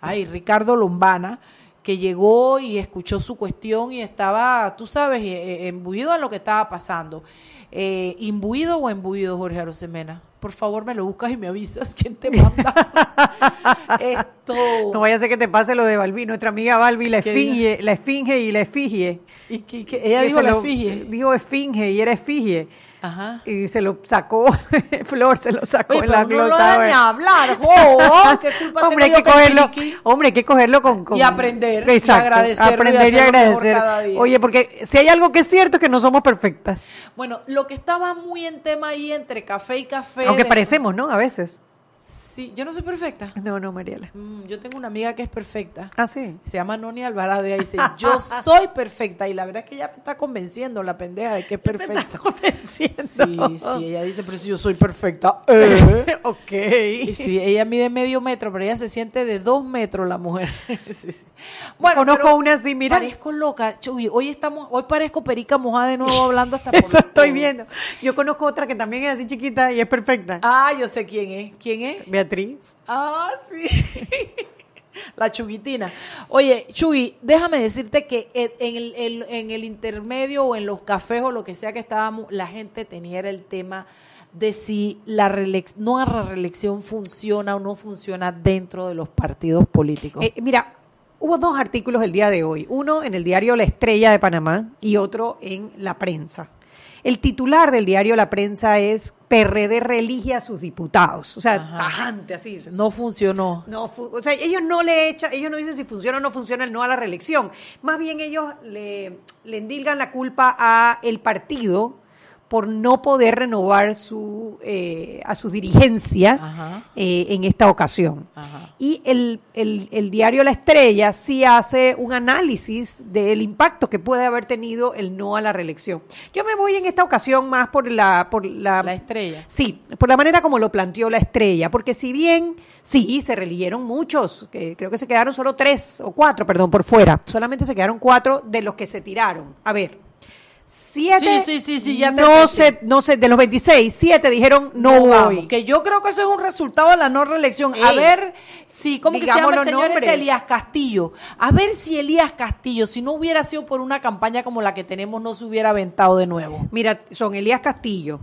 ay, Ricardo Lombana, que llegó y escuchó su cuestión y estaba, tú sabes, eh, eh, imbuido en lo que estaba pasando. Eh, ¿Imbuido o embuido, Jorge Arosemena? Por favor, me lo buscas y me avisas quién te manda. Esto. No vaya a ser que te pase lo de Balbi, nuestra amiga Balbi, la ¿Qué esfinge, la esfinge y la efigie. Y que, que ella Que dijo la efigie. Dijo esfinge y era efigie. Ajá. y se lo sacó, Flor se lo sacó Oye, en la no lo glosa. dejan ni hablar, jo, ¿qué culpa hombre, hay tengo que yo que cogerlo, chiriquí? hombre, hay que cogerlo con, con- Y aprender, y Exacto, y aprender y, mejor agradecer. cada día. Oye, porque si hay algo que es cierto es que no somos perfectas, Bueno, lo que estaba muy en tema ahí entre café y café. aunque de- parecemos, ¿no? A veces. Sí, yo no soy perfecta. No, no, Mariela. Mm, yo tengo una amiga que es perfecta. Ah, sí. Se llama Noni Alvarado y ella dice, yo soy perfecta. Y la verdad es que ella me está convenciendo, la pendeja, de que es perfecta. convenciendo. Sí, sí, ella dice, pero si yo soy perfecta. Eh. ok. Y sí, ella mide medio metro, pero ella se siente de dos metros la mujer. Sí, sí. Bueno, Conozco pero una así, mira. Parezco loca, Chuy. Hoy estamos, hoy parezco perica mojada de nuevo hablando hasta por Eso estoy viendo. Yo conozco otra que también es así chiquita y es perfecta. Ah, yo sé quién es. ¿Quién es? Beatriz. Ah, sí. La chuguitina. Oye, Chugui, déjame decirte que en el, el- en el intermedio o en los cafés o lo que sea que estábamos, la gente tenía el tema de si la reelec- nueva reelección funciona o no funciona dentro de los partidos políticos. Eh, mira, hubo dos artículos el día de hoy. Uno en el diario La Estrella de Panamá y otro en La Prensa. El titular del diario La Prensa es PRD reelige a sus diputados. O sea, Ajá. tajante así. no funcionó. No, fu- o sea, ellos no le echan, ellos no dicen si funciona o no funciona el no a la reelección. Más bien ellos le, le endilgan la culpa a el partido por no poder renovar su eh, a su dirigencia eh, en esta ocasión. Ajá. Y el, el- el diario La Estrella sí hace un análisis del impacto que puede haber tenido el no a la reelección. Yo me voy en esta ocasión más por la, por la, La estrella. Sí, por la manera como lo planteó la estrella, porque si bien sí, se religieron muchos, que creo que se quedaron solo tres o cuatro, perdón, por fuera, solamente se quedaron cuatro de los que se tiraron. A ver, siete, Sí, sí, sí, sí, ya te no sé, no sé, de los 26, siete dijeron no, voy. vamos, que yo creo que eso es un resultado de la no reelección. A Ey, ver si, ¿cómo que se llama el señor nombres. Elías Castillo? A ver si Elías Castillo, si no hubiera sido por una campaña como la que tenemos, no se hubiera aventado de nuevo. Mira, son Elías Castillo,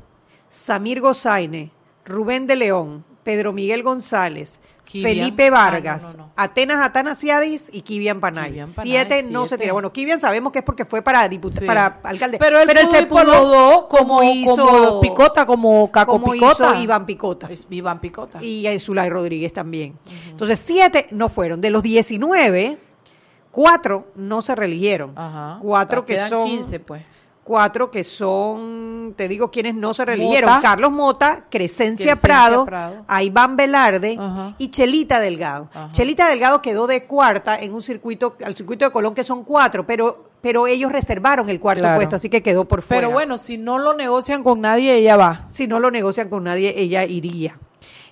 Samir Gozaine, Rubén de León, Pedro Miguel González, Felipe Ah, Vargas, no, no, no. Atenas Atanasiadis y Kivian Panay. Siete no se tiraron. Bueno, Kivian sabemos que es porque fue para diputado, Sí. para alcalde. Pero él pudo se dos como, como Picota, como Caco como Picota. hizo Iván Picota. Es Iván Picota. Y eh, Zulay Rodríguez también. Entonces, siete no fueron. De los 19, cuatro no se reeligieron. Ajá. Cuatro Ah, que son... 15, pues. Cuatro que son, te digo, quienes no se reeligieron. Mota. Carlos Mota, Crescencia, Crescencia Prado, Prado. a Iván Velarde y Chelita Delgado. Chelita Delgado quedó de cuarta en un circuito, al circuito de Colón, que son cuatro, pero, pero ellos reservaron el cuarto Claro. puesto, así que quedó por fuera. Pero bueno, si no lo negocian con nadie, ella va. Si no lo negocian con nadie, ella iría.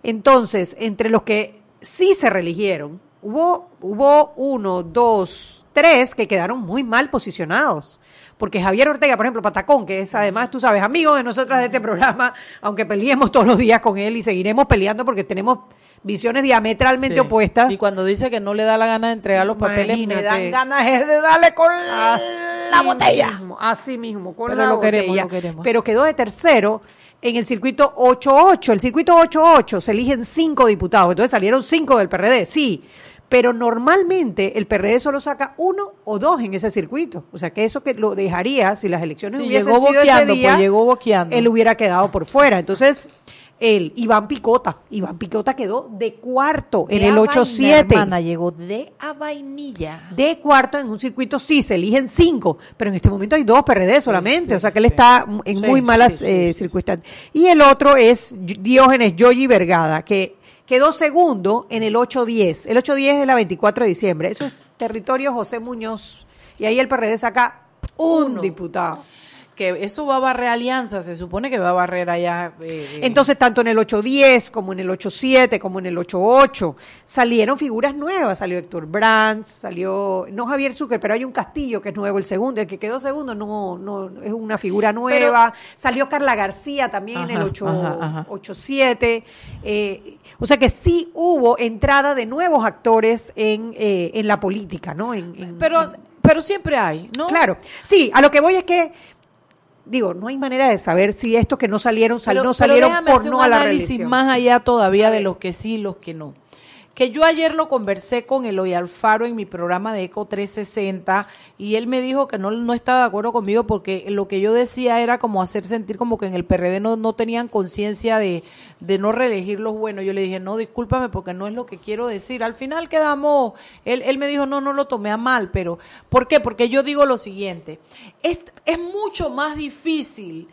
Entonces, entre los que sí se reeligieron, hubo, hubo uno, dos, tres que quedaron muy mal posicionados. Porque Javier Ortega, por ejemplo, Patacón, que es además, tú sabes, amigo de nosotras de este programa, aunque peleemos todos los días con él y seguiremos peleando porque tenemos visiones diametralmente Sí. opuestas. Y cuando dice que no le da la gana de entregar los papeles, me dan ganas es de darle con Así la botella. mismo, así mismo, con Pero la lo queremos, botella. lo queremos. Pero quedó de tercero en el circuito 8-8. El circuito 8-8 se eligen cinco diputados, entonces salieron cinco del PRD, sí. Pero normalmente el PRD solo saca uno o dos en ese circuito. O sea que eso que lo dejaría, si las elecciones Sí, hubiesen llegó sido boqueando, ese día, pues, llegó boqueando. él hubiera quedado por fuera. Entonces, el Iván Picota, Iván Picota quedó de cuarto en el a vaina, 8-7 hermana, llegó de a vainilla. de cuarto en un circuito sí se eligen cinco, pero en este momento hay dos PRD solamente, sí, o sea que él está en muy malas eh, circunstancias. Y el otro es Diógenes Yoyi Vergada, que quedó segundo en el 8-10. El 8-10 es la 24 de diciembre. Eso es territorio José Muñoz. Y ahí el PRD saca un Uno. diputado. Que eso va a barrer alianza, se supone que va a barrer allá. eh, eh, Entonces, tanto en el 810 como en el 87, como en el 88, salieron figuras nuevas. Salió Héctor Brands, salió, no Javier Zucker, pero hay un Castillo que es nuevo, el segundo. El que quedó segundo no, no es una figura nueva. salió Carla García también en el Ajá, 8, ajá, ajá. 87. Eh, o sea que sí hubo entrada de nuevos actores en, eh, en la política, ¿no? En- en- pero, pero siempre hay, ¿no? Claro, sí, a lo que voy es que, digo, no hay manera de saber si estos que no salieron, sal- Pero- no salieron por hacer no un a la análisis más allá todavía de los que sí los que no. que yo ayer lo conversé con Eloy Alfaro en mi programa de Eco 360 y él me dijo que no, no estaba de acuerdo conmigo porque lo que yo decía era como hacer sentir como que en el PRD no, no tenían conciencia de, de no reelegir los buenos. Yo le dije, no, discúlpame porque no es lo que quiero decir. Al final quedamos, él, él me dijo, no, no lo tomé a mal, pero ¿por qué? Porque yo digo lo siguiente, es, es mucho más difícil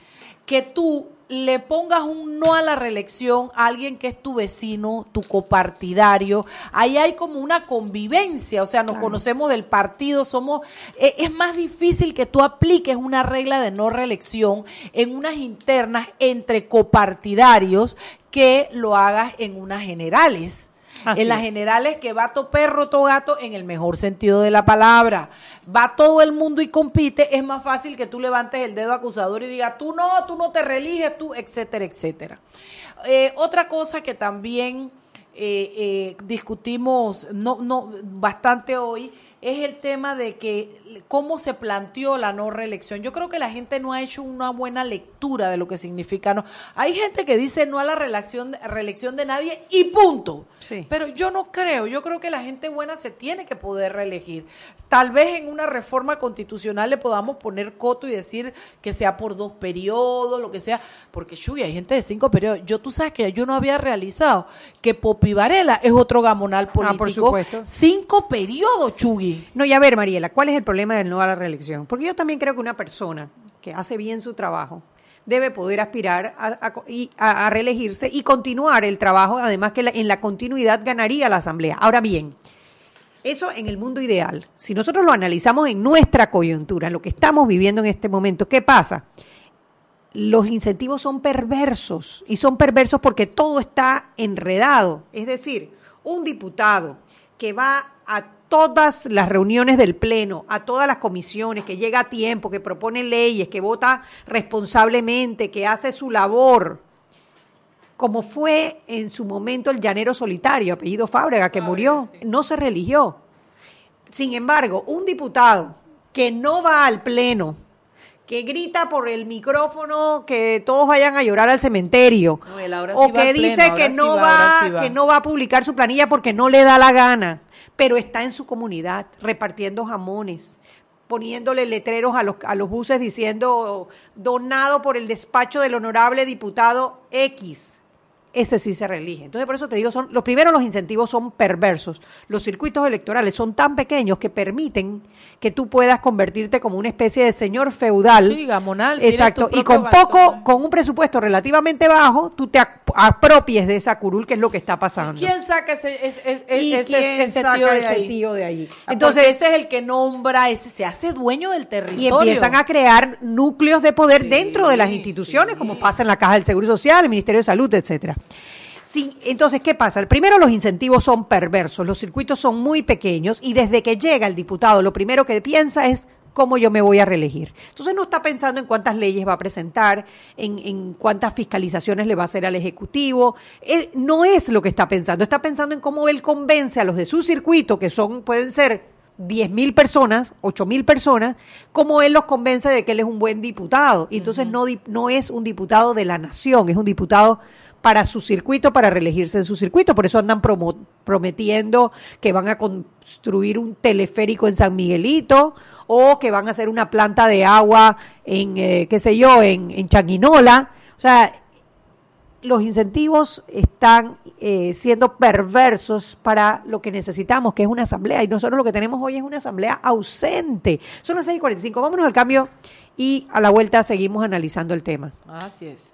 que tú le pongas un no a la reelección a alguien que es tu vecino, tu copartidario. Ahí hay como una convivencia, o sea, nos conocemos del partido, somos eh, es más difícil que tú apliques una regla de no reelección en unas internas entre copartidarios que lo hagas en unas generales. Así en las es. generales que va to perro, to gato, en el mejor sentido de la palabra. Va todo el mundo y compite, es más fácil que tú levantes el dedo acusador y digas, tú no, tú no te religes, tú, etcétera, etcétera. Eh, otra cosa que también eh, eh, discutimos no, no, bastante hoy es el tema de que cómo se planteó la no reelección. Yo creo que la gente no ha hecho una buena lectura de lo que significa no. Hay gente que dice no a la reelección, reelección de nadie y punto. Sí. Pero yo no creo, yo creo que la gente buena se tiene que poder reelegir. Tal vez en una reforma constitucional le podamos poner coto y decir que sea por dos periodos, lo que sea, porque Chuy, hay gente de cinco periodos. Yo tú sabes que yo no había realizado que Popi Varela es otro gamonal político. Ah, por supuesto. Cinco periodos, No, y a ver, Mariela, ¿cuál es el problema del no a la reelección? Porque yo también creo que una persona que hace bien su trabajo debe poder aspirar a, a- reelegirse y continuar el trabajo, además que en la continuidad ganaría la Asamblea. Ahora bien, eso en el mundo ideal, si nosotros lo analizamos en nuestra coyuntura, en lo que estamos viviendo en este momento, ¿qué pasa? Los incentivos son perversos y son perversos porque todo está enredado. Es decir, un diputado que va a todas las reuniones del Pleno, a todas las comisiones, que llega a tiempo, que propone leyes, que vota responsablemente, que hace su labor, como fue en su momento el llanero solitario, apellido Fábrega, que murió, no se religió. Sin embargo, un diputado que no va al Pleno, que grita por el micrófono que todos vayan a llorar al cementerio, No, o que pleno, dice que sí no va, va, ahora sí va. que no va a publicar su planilla porque no le da la gana, pero está en su comunidad repartiendo jamones, poniéndole letreros a los, a los buses diciendo donado por el despacho del honorable diputado X. Ese sí se reelige. Entonces, por eso te digo, son los primeros los incentivos son perversos. Los circuitos electorales son tan pequeños que permiten que tú puedas convertirte como una especie de señor feudal. Sí, gamonal, Exacto. Y con poco, con un presupuesto relativamente bajo, tú te ap- apropies de esa curul, que es lo que está pasando. ¿Quién saca ese, ese, ese, ¿Y ese- quién ese saca tío de ese ahí? tío de allí? Ah, Entonces- Porque ese es el que nombra, ese se hace dueño del y territorio. empiezan a crear núcleos de poder dentro de las instituciones, como pasa en la Caja del Seguro Social, el Ministerio de Salud, etcétera. Sí, entonces, ¿qué pasa? El primero, los incentivos son perversos, los circuitos son muy pequeños y desde que llega el diputado, lo primero que piensa es cómo yo me voy a reelegir. Entonces no está pensando en cuántas leyes va a presentar, en, en cuántas fiscalizaciones le va a hacer al Ejecutivo. Él no es lo que está pensando, está pensando en cómo él convence a los de su circuito, que son, pueden ser 10 mil personas, 8 mil personas, cómo él los convence de que él es un buen diputado. Y entonces no, no es un diputado de la nación, es un diputado para su circuito, para reelegirse en su circuito. Por eso andan prometiendo que van a construir un teleférico en San Miguelito o que van a hacer una planta de agua en, eh, qué sé yo, en, en Changuinola. O sea, los incentivos están eh, siendo perversos para lo que necesitamos, que es una asamblea. Y nosotros lo que tenemos hoy es una asamblea ausente. Son las 6.45. Vámonos al cambio y a la vuelta seguimos analizando el tema. Así es.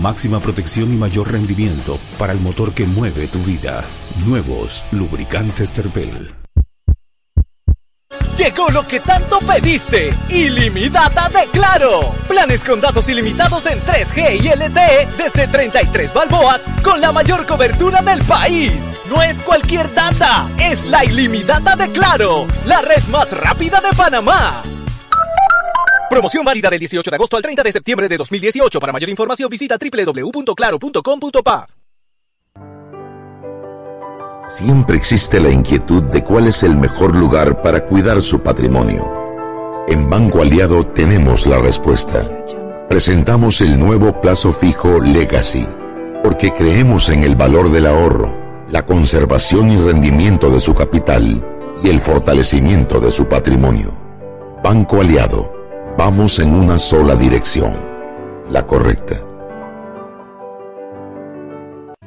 Máxima protección y mayor rendimiento para el motor que mueve tu vida. Nuevos lubricantes Terpel. Llegó lo que tanto pediste. Ilimitada de Claro. Planes con datos ilimitados en 3G y LTE desde 33 balboas con la mayor cobertura del país. No es cualquier data, es la ilimitada de Claro, la red más rápida de Panamá. Promoción válida del 18 de agosto al 30 de septiembre de 2018. Para mayor información visita www.claro.com.pa. Siempre existe la inquietud de cuál es el mejor lugar para cuidar su patrimonio. En Banco Aliado tenemos la respuesta. Presentamos el nuevo plazo fijo Legacy, porque creemos en el valor del ahorro, la conservación y rendimiento de su capital y el fortalecimiento de su patrimonio. Banco Aliado, vamos en una sola dirección, la correcta.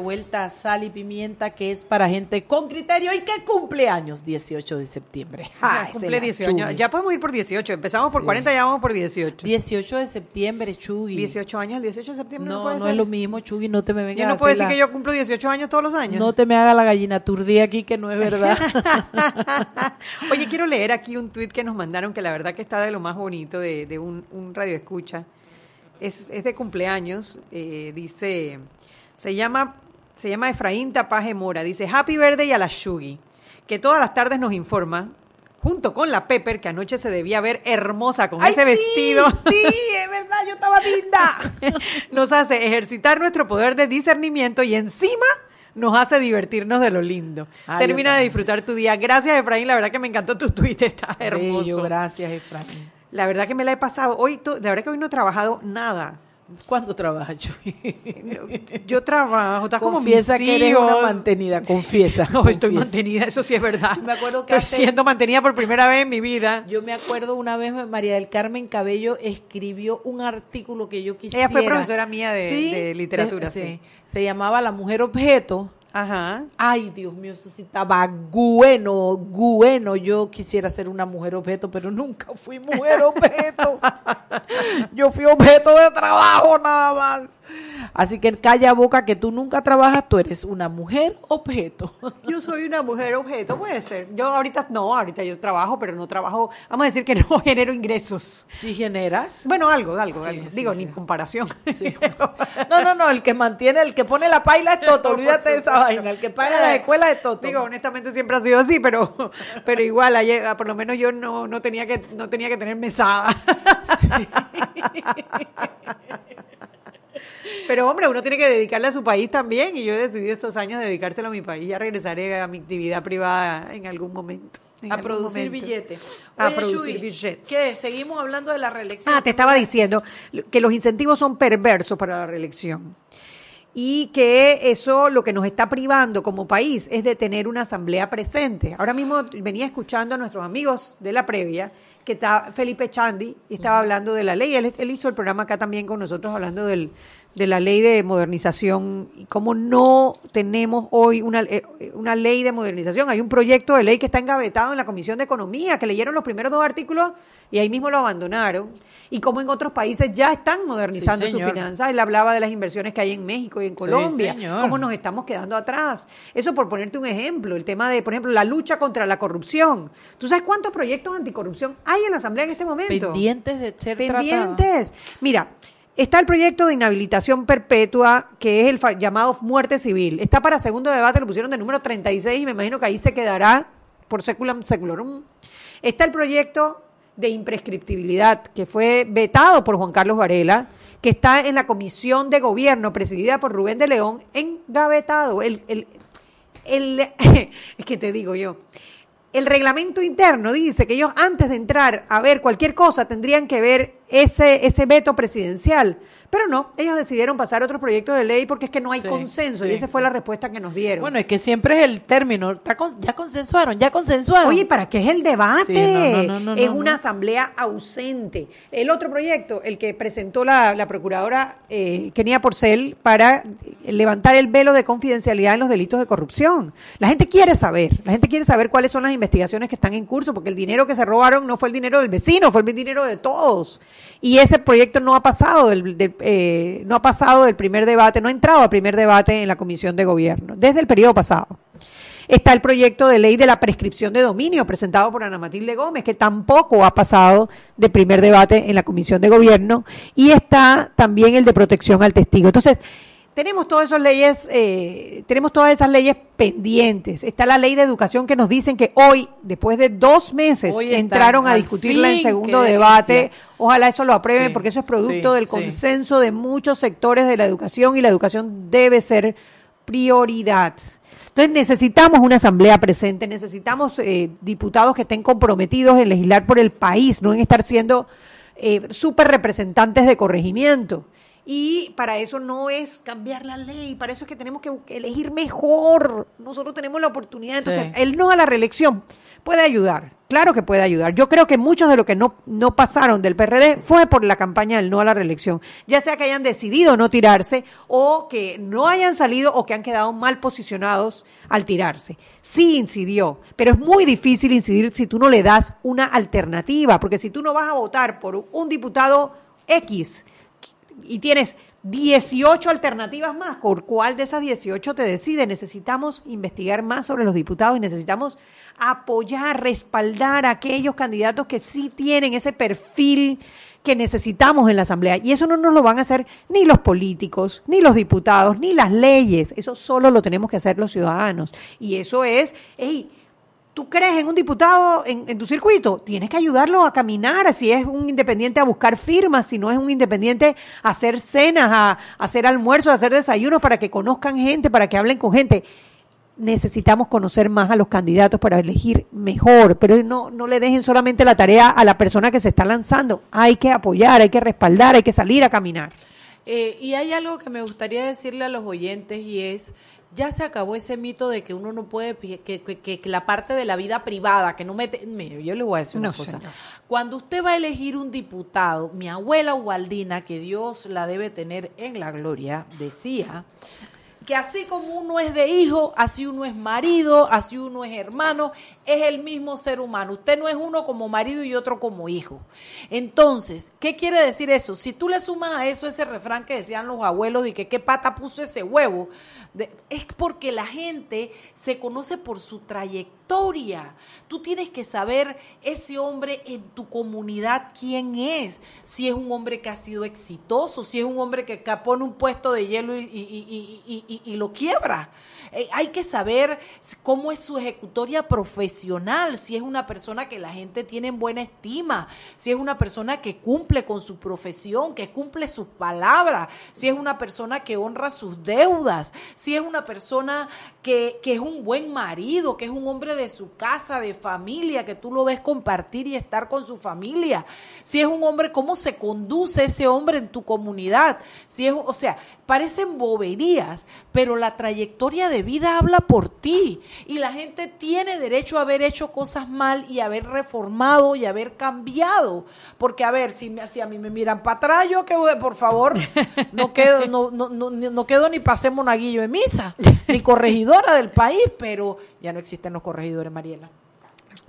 Vuelta a Sal y Pimienta, que es para gente con criterio y que cumple años 18 de septiembre. Ya Ah, ese cumple la 18 Chugui. años. Ya podemos ir por 18. Empezamos por Sí. 40, ya vamos por 18. 18 de septiembre, Chugui. 18 años, el 18 de septiembre. No, No, puede no ser. es lo mismo, Chugui, no te me vengas Yo a no hacer puedo decir la- que yo cumplo 18 años todos los años. No te me haga la gallina turdía aquí, que no es verdad. Oye, quiero leer aquí un tuit que nos mandaron que la verdad que está de lo más bonito de, de un, un radio escucha. Es, es de cumpleaños. eh, dice, se llama, se llama Efraín Tapaje Mora. Dice, Happy Birthday a la Shugi, que todas las tardes nos informa, junto con la Pepper, que anoche se debía ver hermosa con Ay, ese sí, vestido. Sí, es verdad, yo estaba linda. nos hace ejercitar nuestro poder de discernimiento y encima nos hace divertirnos de lo lindo. Ah, Termina de disfrutar tu día. Gracias, Efraín. La verdad que me encantó tu tweet. Está hermoso. Bello, gracias, Efraín. La verdad que me la he pasado. Hoy, de verdad que hoy no he trabajado nada. ¿Cuándo trabajas? Yo trabajo, estás como Confiesa mis que eres una mantenida, confiesa. No, estoy mantenida, eso sí es verdad. Me acuerdo que Estoy hace- siendo mantenida por primera vez en mi vida. Yo me acuerdo una vez María del Carmen Cabello escribió un artículo que yo quisiera. Ella fue profesora mía de- Sí, de literatura, de- sí. Se llamaba La Mujer Objeto. Ajá. Ay, Dios mío, eso sí estaba bueno, bueno. Yo quisiera ser una mujer objeto, pero nunca fui mujer objeto. Yo fui objeto de trabajo nada más. Así que calla boca que tú nunca trabajas, tú eres una mujer objeto. Yo soy una mujer objeto, puede ser. Yo ahorita, no, ahorita yo trabajo, pero no trabajo, vamos a decir que no genero ingresos. ¿Sí generas? Bueno, algo, algo, Sí, algo. sí, Digo, sí. ni comparación. No, no, no, el que mantiene, el que pone la paila es Toto, olvídate de esa vaina, el que paga la escuela es Toto. Digo, honestamente siempre ha sido así, pero, pero igual, ayer, ah, por lo menos yo no, no tenía que, no tenía que tener mesada. Pero hombre, uno tiene que dedicarle a su país también y yo he decidido estos años dedicárselo a mi país. Ya regresaré a mi actividad privada en algún momento. en a producir billetes. A Oye, producir Chuy, billetes. ¿Qué? Seguimos hablando de la reelección. Ah, te estaba diciendo que los incentivos son perversos para la reelección y que eso lo que nos está privando como país es de tener una asamblea presente. Ahora mismo venía escuchando a nuestros amigos de la previa, que está Felipe Chandi, y estaba hablando de la ley. Él, él hizo el programa acá también con nosotros hablando del, de la ley de modernización y cómo no tenemos hoy una, eh, una ley de modernización. Hay un proyecto de ley que está engavetado en la Comisión de Economía, que leyeron los primeros dos artículos y ahí mismo lo abandonaron. Y como en otros países ya están modernizando Sí, sus finanzas. Él hablaba de las inversiones que hay en México y en Colombia, señor. cómo nos estamos quedando atrás. Eso por ponerte un ejemplo, el tema de, por ejemplo, la lucha contra la corrupción. ¿Tú sabes cuántos proyectos anticorrupción hay en la Asamblea en este momento? Pendientes de ser Pendientes. Mira, Está el proyecto de inhabilitación perpetua, que es el llamado muerte civil. Está para segundo debate, lo pusieron de número 36 y me imagino que ahí se quedará por seculam seculorum. Está el proyecto de imprescriptibilidad, que fue vetado por Juan Carlos Varela, que está en la comisión de gobierno presidida por Rubén de León, engavetado. El, el, el, es que te digo yo, el reglamento interno dice que ellos antes de entrar a ver cualquier cosa tendrían que ver ese, ese veto presidencial. Pero no, ellos decidieron pasar otros proyectos de ley porque es que no hay Sí, consenso y sí, esa fue la respuesta que nos dieron. Bueno, es que siempre es el término. Ya consensuaron, ya consensuaron. Oye, ¿para qué es el debate? No, no, no, no, es una asamblea ausente. El otro proyecto, el que presentó la, la procuradora eh, Kenia Porcel para levantar el velo de confidencialidad en los delitos de corrupción. La gente quiere saber, la gente quiere saber cuáles son las investigaciones que están en curso, porque el dinero que se robaron no fue el dinero del vecino, fue el dinero de todos. Y ese proyecto no ha pasado del, eh, no ha pasado del primer debate, no ha entrado al primer debate en la Comisión de Gobierno, desde el periodo pasado. Está el proyecto de ley de la prescripción de dominio presentado por Ana Matilde Gómez, que tampoco ha pasado de primer debate en la Comisión de Gobierno. Y está también el de protección al testigo. Entonces, tenemos todas esas leyes, eh, tenemos todas esas leyes pendientes. Está la ley de educación que nos dicen que hoy, después de dos meses, Hoy entraron a discutirla en segundo debate. delicia. Ojalá eso lo aprueben Sí, porque eso es producto sí, del sí. consenso de muchos sectores de la educación y la educación debe ser prioridad. Entonces necesitamos una asamblea presente, necesitamos eh, diputados que estén comprometidos en legislar por el país, no en estar siendo eh, súper representantes de corregimiento. Y para eso no es cambiar la ley, para eso es que tenemos que elegir mejor. Nosotros tenemos la oportunidad. Entonces, Sí. el no a la reelección puede ayudar, claro que puede ayudar. Yo creo que muchos de los que no, no pasaron del PRD fue por la campaña del no a la reelección, ya sea que hayan decidido no tirarse o que no hayan salido o que han quedado mal posicionados al tirarse. Sí incidió, pero es muy difícil incidir si tú no le das una alternativa, porque si tú no vas a votar por un diputado X, y tienes 18 alternativas más, ¿por cuál de esas 18 te decides? Necesitamos investigar más sobre los diputados y necesitamos apoyar, respaldar a aquellos candidatos que sí tienen ese perfil que necesitamos en la Asamblea. Y eso no nos lo van a hacer ni los políticos, ni los diputados, ni las leyes. Eso solo lo tenemos que hacer los ciudadanos. Y eso es, hey, tú crees en un diputado en, tu circuito, tienes que ayudarlo a caminar, si es un independiente a buscar firmas, si no es un independiente a hacer cenas, a, a hacer almuerzos, a hacer desayunos para que conozcan gente, para que hablen con gente. Necesitamos conocer más a los candidatos para elegir mejor, pero no, no le dejen solamente la tarea a la persona que se está lanzando. Hay que apoyar, hay que respaldar, hay que salir a caminar. Eh, y hay algo que me gustaría decirle a los oyentes y es, ya se acabó ese mito de que uno no puede, que, que- que- que la parte de la vida privada, que no mete, mire, yo les voy a decir una cosa. señor. Cuando usted va a elegir un diputado, mi abuela Ubaldina, que Dios la debe tener en la gloria, decía que así como uno es de hijo, así uno es marido, así uno es hermano, es el mismo ser humano. Usted no es uno como marido y otro como hijo. Entonces, ¿qué quiere decir eso? Si tú le sumas a eso ese refrán que decían los abuelos de que qué pata puso ese huevo, es porque la gente se conoce por su trayectoria. Tú tienes que saber ese hombre en tu comunidad quién es. Si es un hombre que ha sido exitoso, si es un hombre que pone un puesto de hielo y- y- y- y lo quiebra. Eh, hay que saber cómo es su ejecutoria profesional, si es una persona que la gente tiene en buena estima, si es una persona que cumple con su profesión, que cumple sus palabras, si es una persona que honra sus deudas, si es una persona que, que es un buen marido, que es un hombre de su casa, de familia, que tú lo ves compartir y estar con su familia, si es un hombre, cómo se conduce ese hombre en tu comunidad, si es, o sea, parecen boberías, pero la trayectoria de vida habla por ti y la gente tiene derecho a haber hecho cosas mal y haber reformado y haber cambiado, porque a ver, si, me- si a mí me miran para atrás, yo que por favor, no quedo, no, no, no, no quedo ni pasé monaguillo de misa, ni corregidora del país, pero ya no existen los corregidores, Mariela.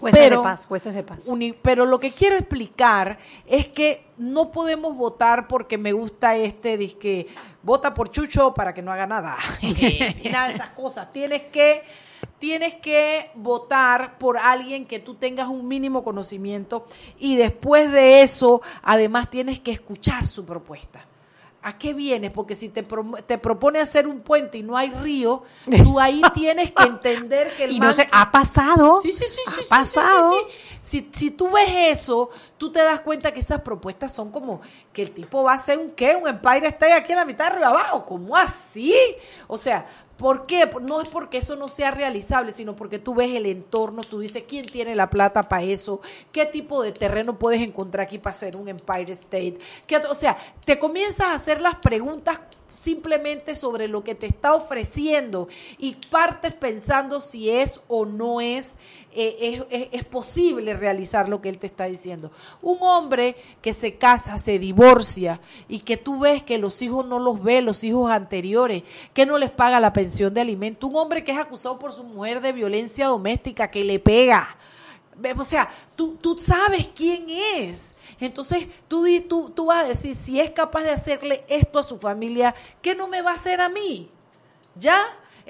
Jueces Pero- de paz, jueces de paz. Uni- pero lo que quiero explicar es que no podemos votar porque me gusta este disque vota por Chucho para que no haga nada y nada de esas cosas. Tienes que tienes que votar por alguien que tú tengas un mínimo conocimiento y después de eso además tienes que escuchar su propuesta. ¿A qué vienes? Porque si te, pro- te propone hacer un puente y no hay río, tú ahí tienes que entender que el Y no man- sé, ha pasado. Sí, sí, sí, ha sí, pasado. sí, sí. Si, si tú ves eso, tú te das cuenta que esas propuestas son como que el tipo va a hacer un qué, un Empire State aquí en la mitad de arriba abajo. ¿Cómo así? O sea, ¿por qué? No es porque eso no sea realizable, sino porque tú ves el entorno, tú dices quién tiene la plata para eso, qué tipo de terreno puedes encontrar aquí para hacer un Empire State. ¿Qué- o sea, te comienzas a hacer las preguntas simplemente sobre lo que te está ofreciendo y partes pensando si es o no es, eh, es, es- es posible realizar lo que él te está diciendo. Un hombre que se casa, se divorcia y que tú ves que los hijos no los ve, los hijos anteriores, que no les paga la pensión de alimento, un hombre que es acusado por su mujer de violencia doméstica, que le pega. O sea, tú, tú sabes quién es. Entonces, tú, tú, tú vas a decir, si es capaz de hacerle esto a su familia, ¿qué no me va a hacer a mí? ¿Ya?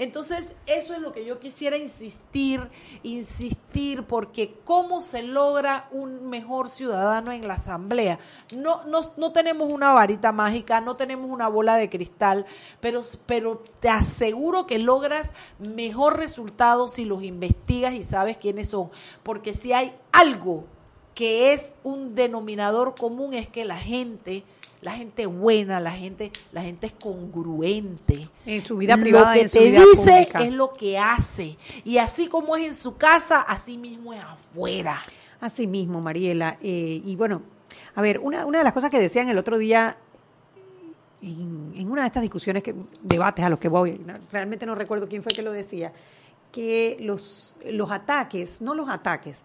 Entonces, eso es lo que yo quisiera insistir, insistir, porque ¿cómo se logra un mejor ciudadano en la asamblea? No, no, no tenemos una varita mágica, no tenemos una bola de cristal, pero, pero te aseguro que logras mejor resultado si los investigas y sabes quiénes son. Porque si hay algo que es un denominador común es que la gente, la gente buena, la gente, la gente es congruente. En su vida privada Lo que en su vida dice pública. es lo que hace. Y así como es en su casa, así mismo es afuera. Así mismo, Mariela. Eh, y bueno, a ver, una, una de las cosas que decían el otro día en, en una de estas discusiones, que, debates a los que voy, realmente no recuerdo quién fue que lo decía, que los, los ataques, no los ataques,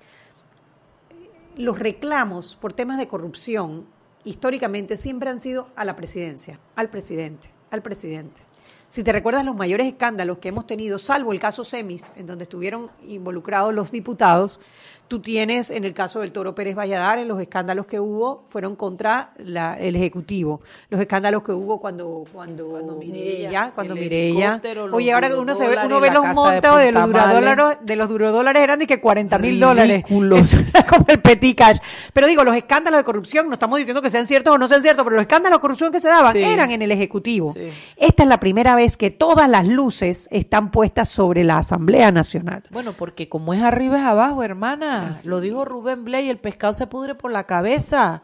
los reclamos por temas de corrupción históricamente siempre han sido a la presidencia, al presidente, al presidente. Si te recuerdas los mayores escándalos que hemos tenido, salvo el caso Semis, en donde estuvieron involucrados los diputados, tú tienes en el caso del Toro Pérez Valladares, los escándalos que hubo fueron contra la- el Ejecutivo, los escándalos que hubo cuando cuando, cuando Mireya, cuando Mireya. Oye, ahora uno se ve, uno ve los de montos de, los durodólares, de los durodólares eran de que 40 mil dólares. Eso era como el petit cash. Pero digo, los escándalos de corrupción, no estamos diciendo que sean ciertos o no sean ciertos, pero los escándalos de corrupción que se daban Sí. eran en el Ejecutivo. Sí. Esta es la primera vez que todas las luces están puestas sobre la Asamblea Nacional. Bueno, porque como es arriba es abajo, hermana. Lo dijo Rubén Blay, el pescado se pudre por la cabeza.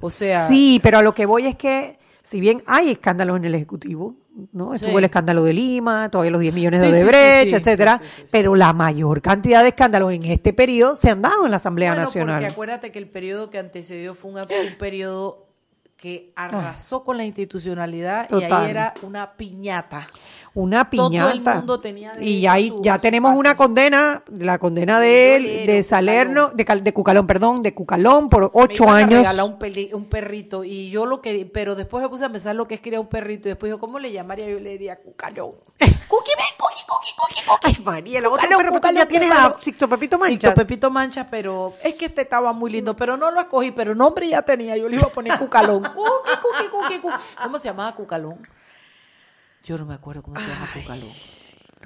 O sea, Sí, pero a lo que voy es que, si bien hay escándalos en el Ejecutivo, ¿no? Estuvo el escándalo de Lima, todavía los 10 millones Sí, de Odebrecht, sí, etcétera, pero la mayor cantidad de escándalos en este periodo se han dado en la Asamblea bueno, Nacional. porque acuérdate que el periodo que antecedió fue un, un periodo que arrasó con la institucionalidad y ahí era una piñata. Una Todo piñata. el mundo tenía y derecho a ahí su- ya tenemos una condena, la condena de él, Violero, de Salerno, Cucalón. de, de Cucalón, perdón, de Cucalón por Me ocho a años. regalar un, peli- un perrito y yo lo que pero después me puse a pensar lo que es criar un perrito y después yo cómo le llamaría yo le diría cucalón Cookie, ven, cookie, cookie, cookie, cookie. Ay, María, otra Cucalón, perro, ya tienes a. Sixto Pepito Mancha. Sixto Pepito Mancha, pero es que este estaba muy lindo, pero no lo escogí, pero nombre ya tenía, yo le iba a poner Cucalón. Cookie, cookie, cookie, cookie. ¿Cómo se llamaba Cucalón? Yo no me acuerdo cómo se llama Cucalón.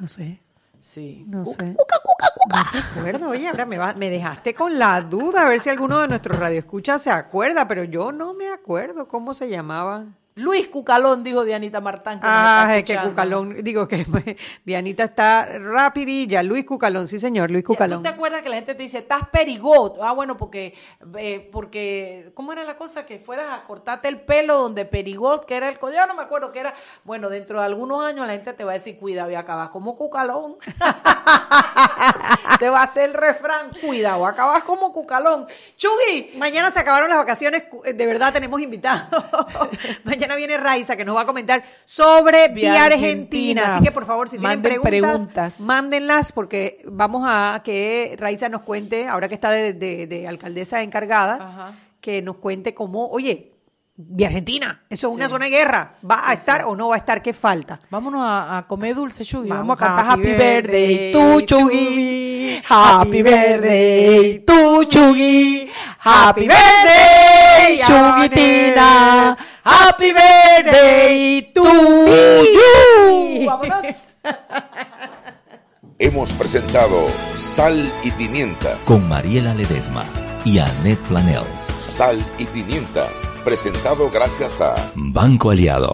No sé. Sí. No sé. No me acuerdo, oye, ahora me, va- me dejaste con la duda, a ver si alguno de nuestros radioescuchas se acuerda, pero yo no me acuerdo cómo se llamaba. Luis Cucalón, dijo Dianita Martán. Que nos Ah, está es que. Cucalón, digo que Dianita está rapidilla, Luis Cucalón, sí señor, Luis ¿Tú Cucalón. te acuerdas que la gente te dice, estás perigot? Ah, bueno, porque, eh, porque, ¿cómo era la cosa? Que fueras a cortarte el pelo donde perigot, que era el Yo no me acuerdo que era. Bueno, dentro de algunos años la gente te va a decir, cuidado, y acabas como cucalón. Se va a hacer el refrán, cuidado, acabas como cucalón. Chugui, Mañana se acabaron las vacaciones, de verdad tenemos invitados. Mañana viene Raiza que nos va a comentar sobre Vía Argentina. Argentina. Así que por favor, si Manden tienen preguntas, preguntas. mándenlas porque vamos a que Raiza nos cuente, ahora que está de, de- de alcaldesa encargada, Ajá. que nos cuente cómo, oye, Vía Argentina, eso es una zona de guerra, ¿va a estar o no va a estar? ¿Qué falta? vámonos a, a comer dulce, Chugui. Vamos, Vamos, a cantar happy Birthday, Chugui. me. Happy Birthday to Chugui. Happy Birthday, Chuguitina. Happy Birthday to you. Vámonos. Hemos presentado Sal y Pimienta. Con Mariela Ledesma y Annette Planels. Sal y Pimienta, Presentado gracias a Banco Aliado.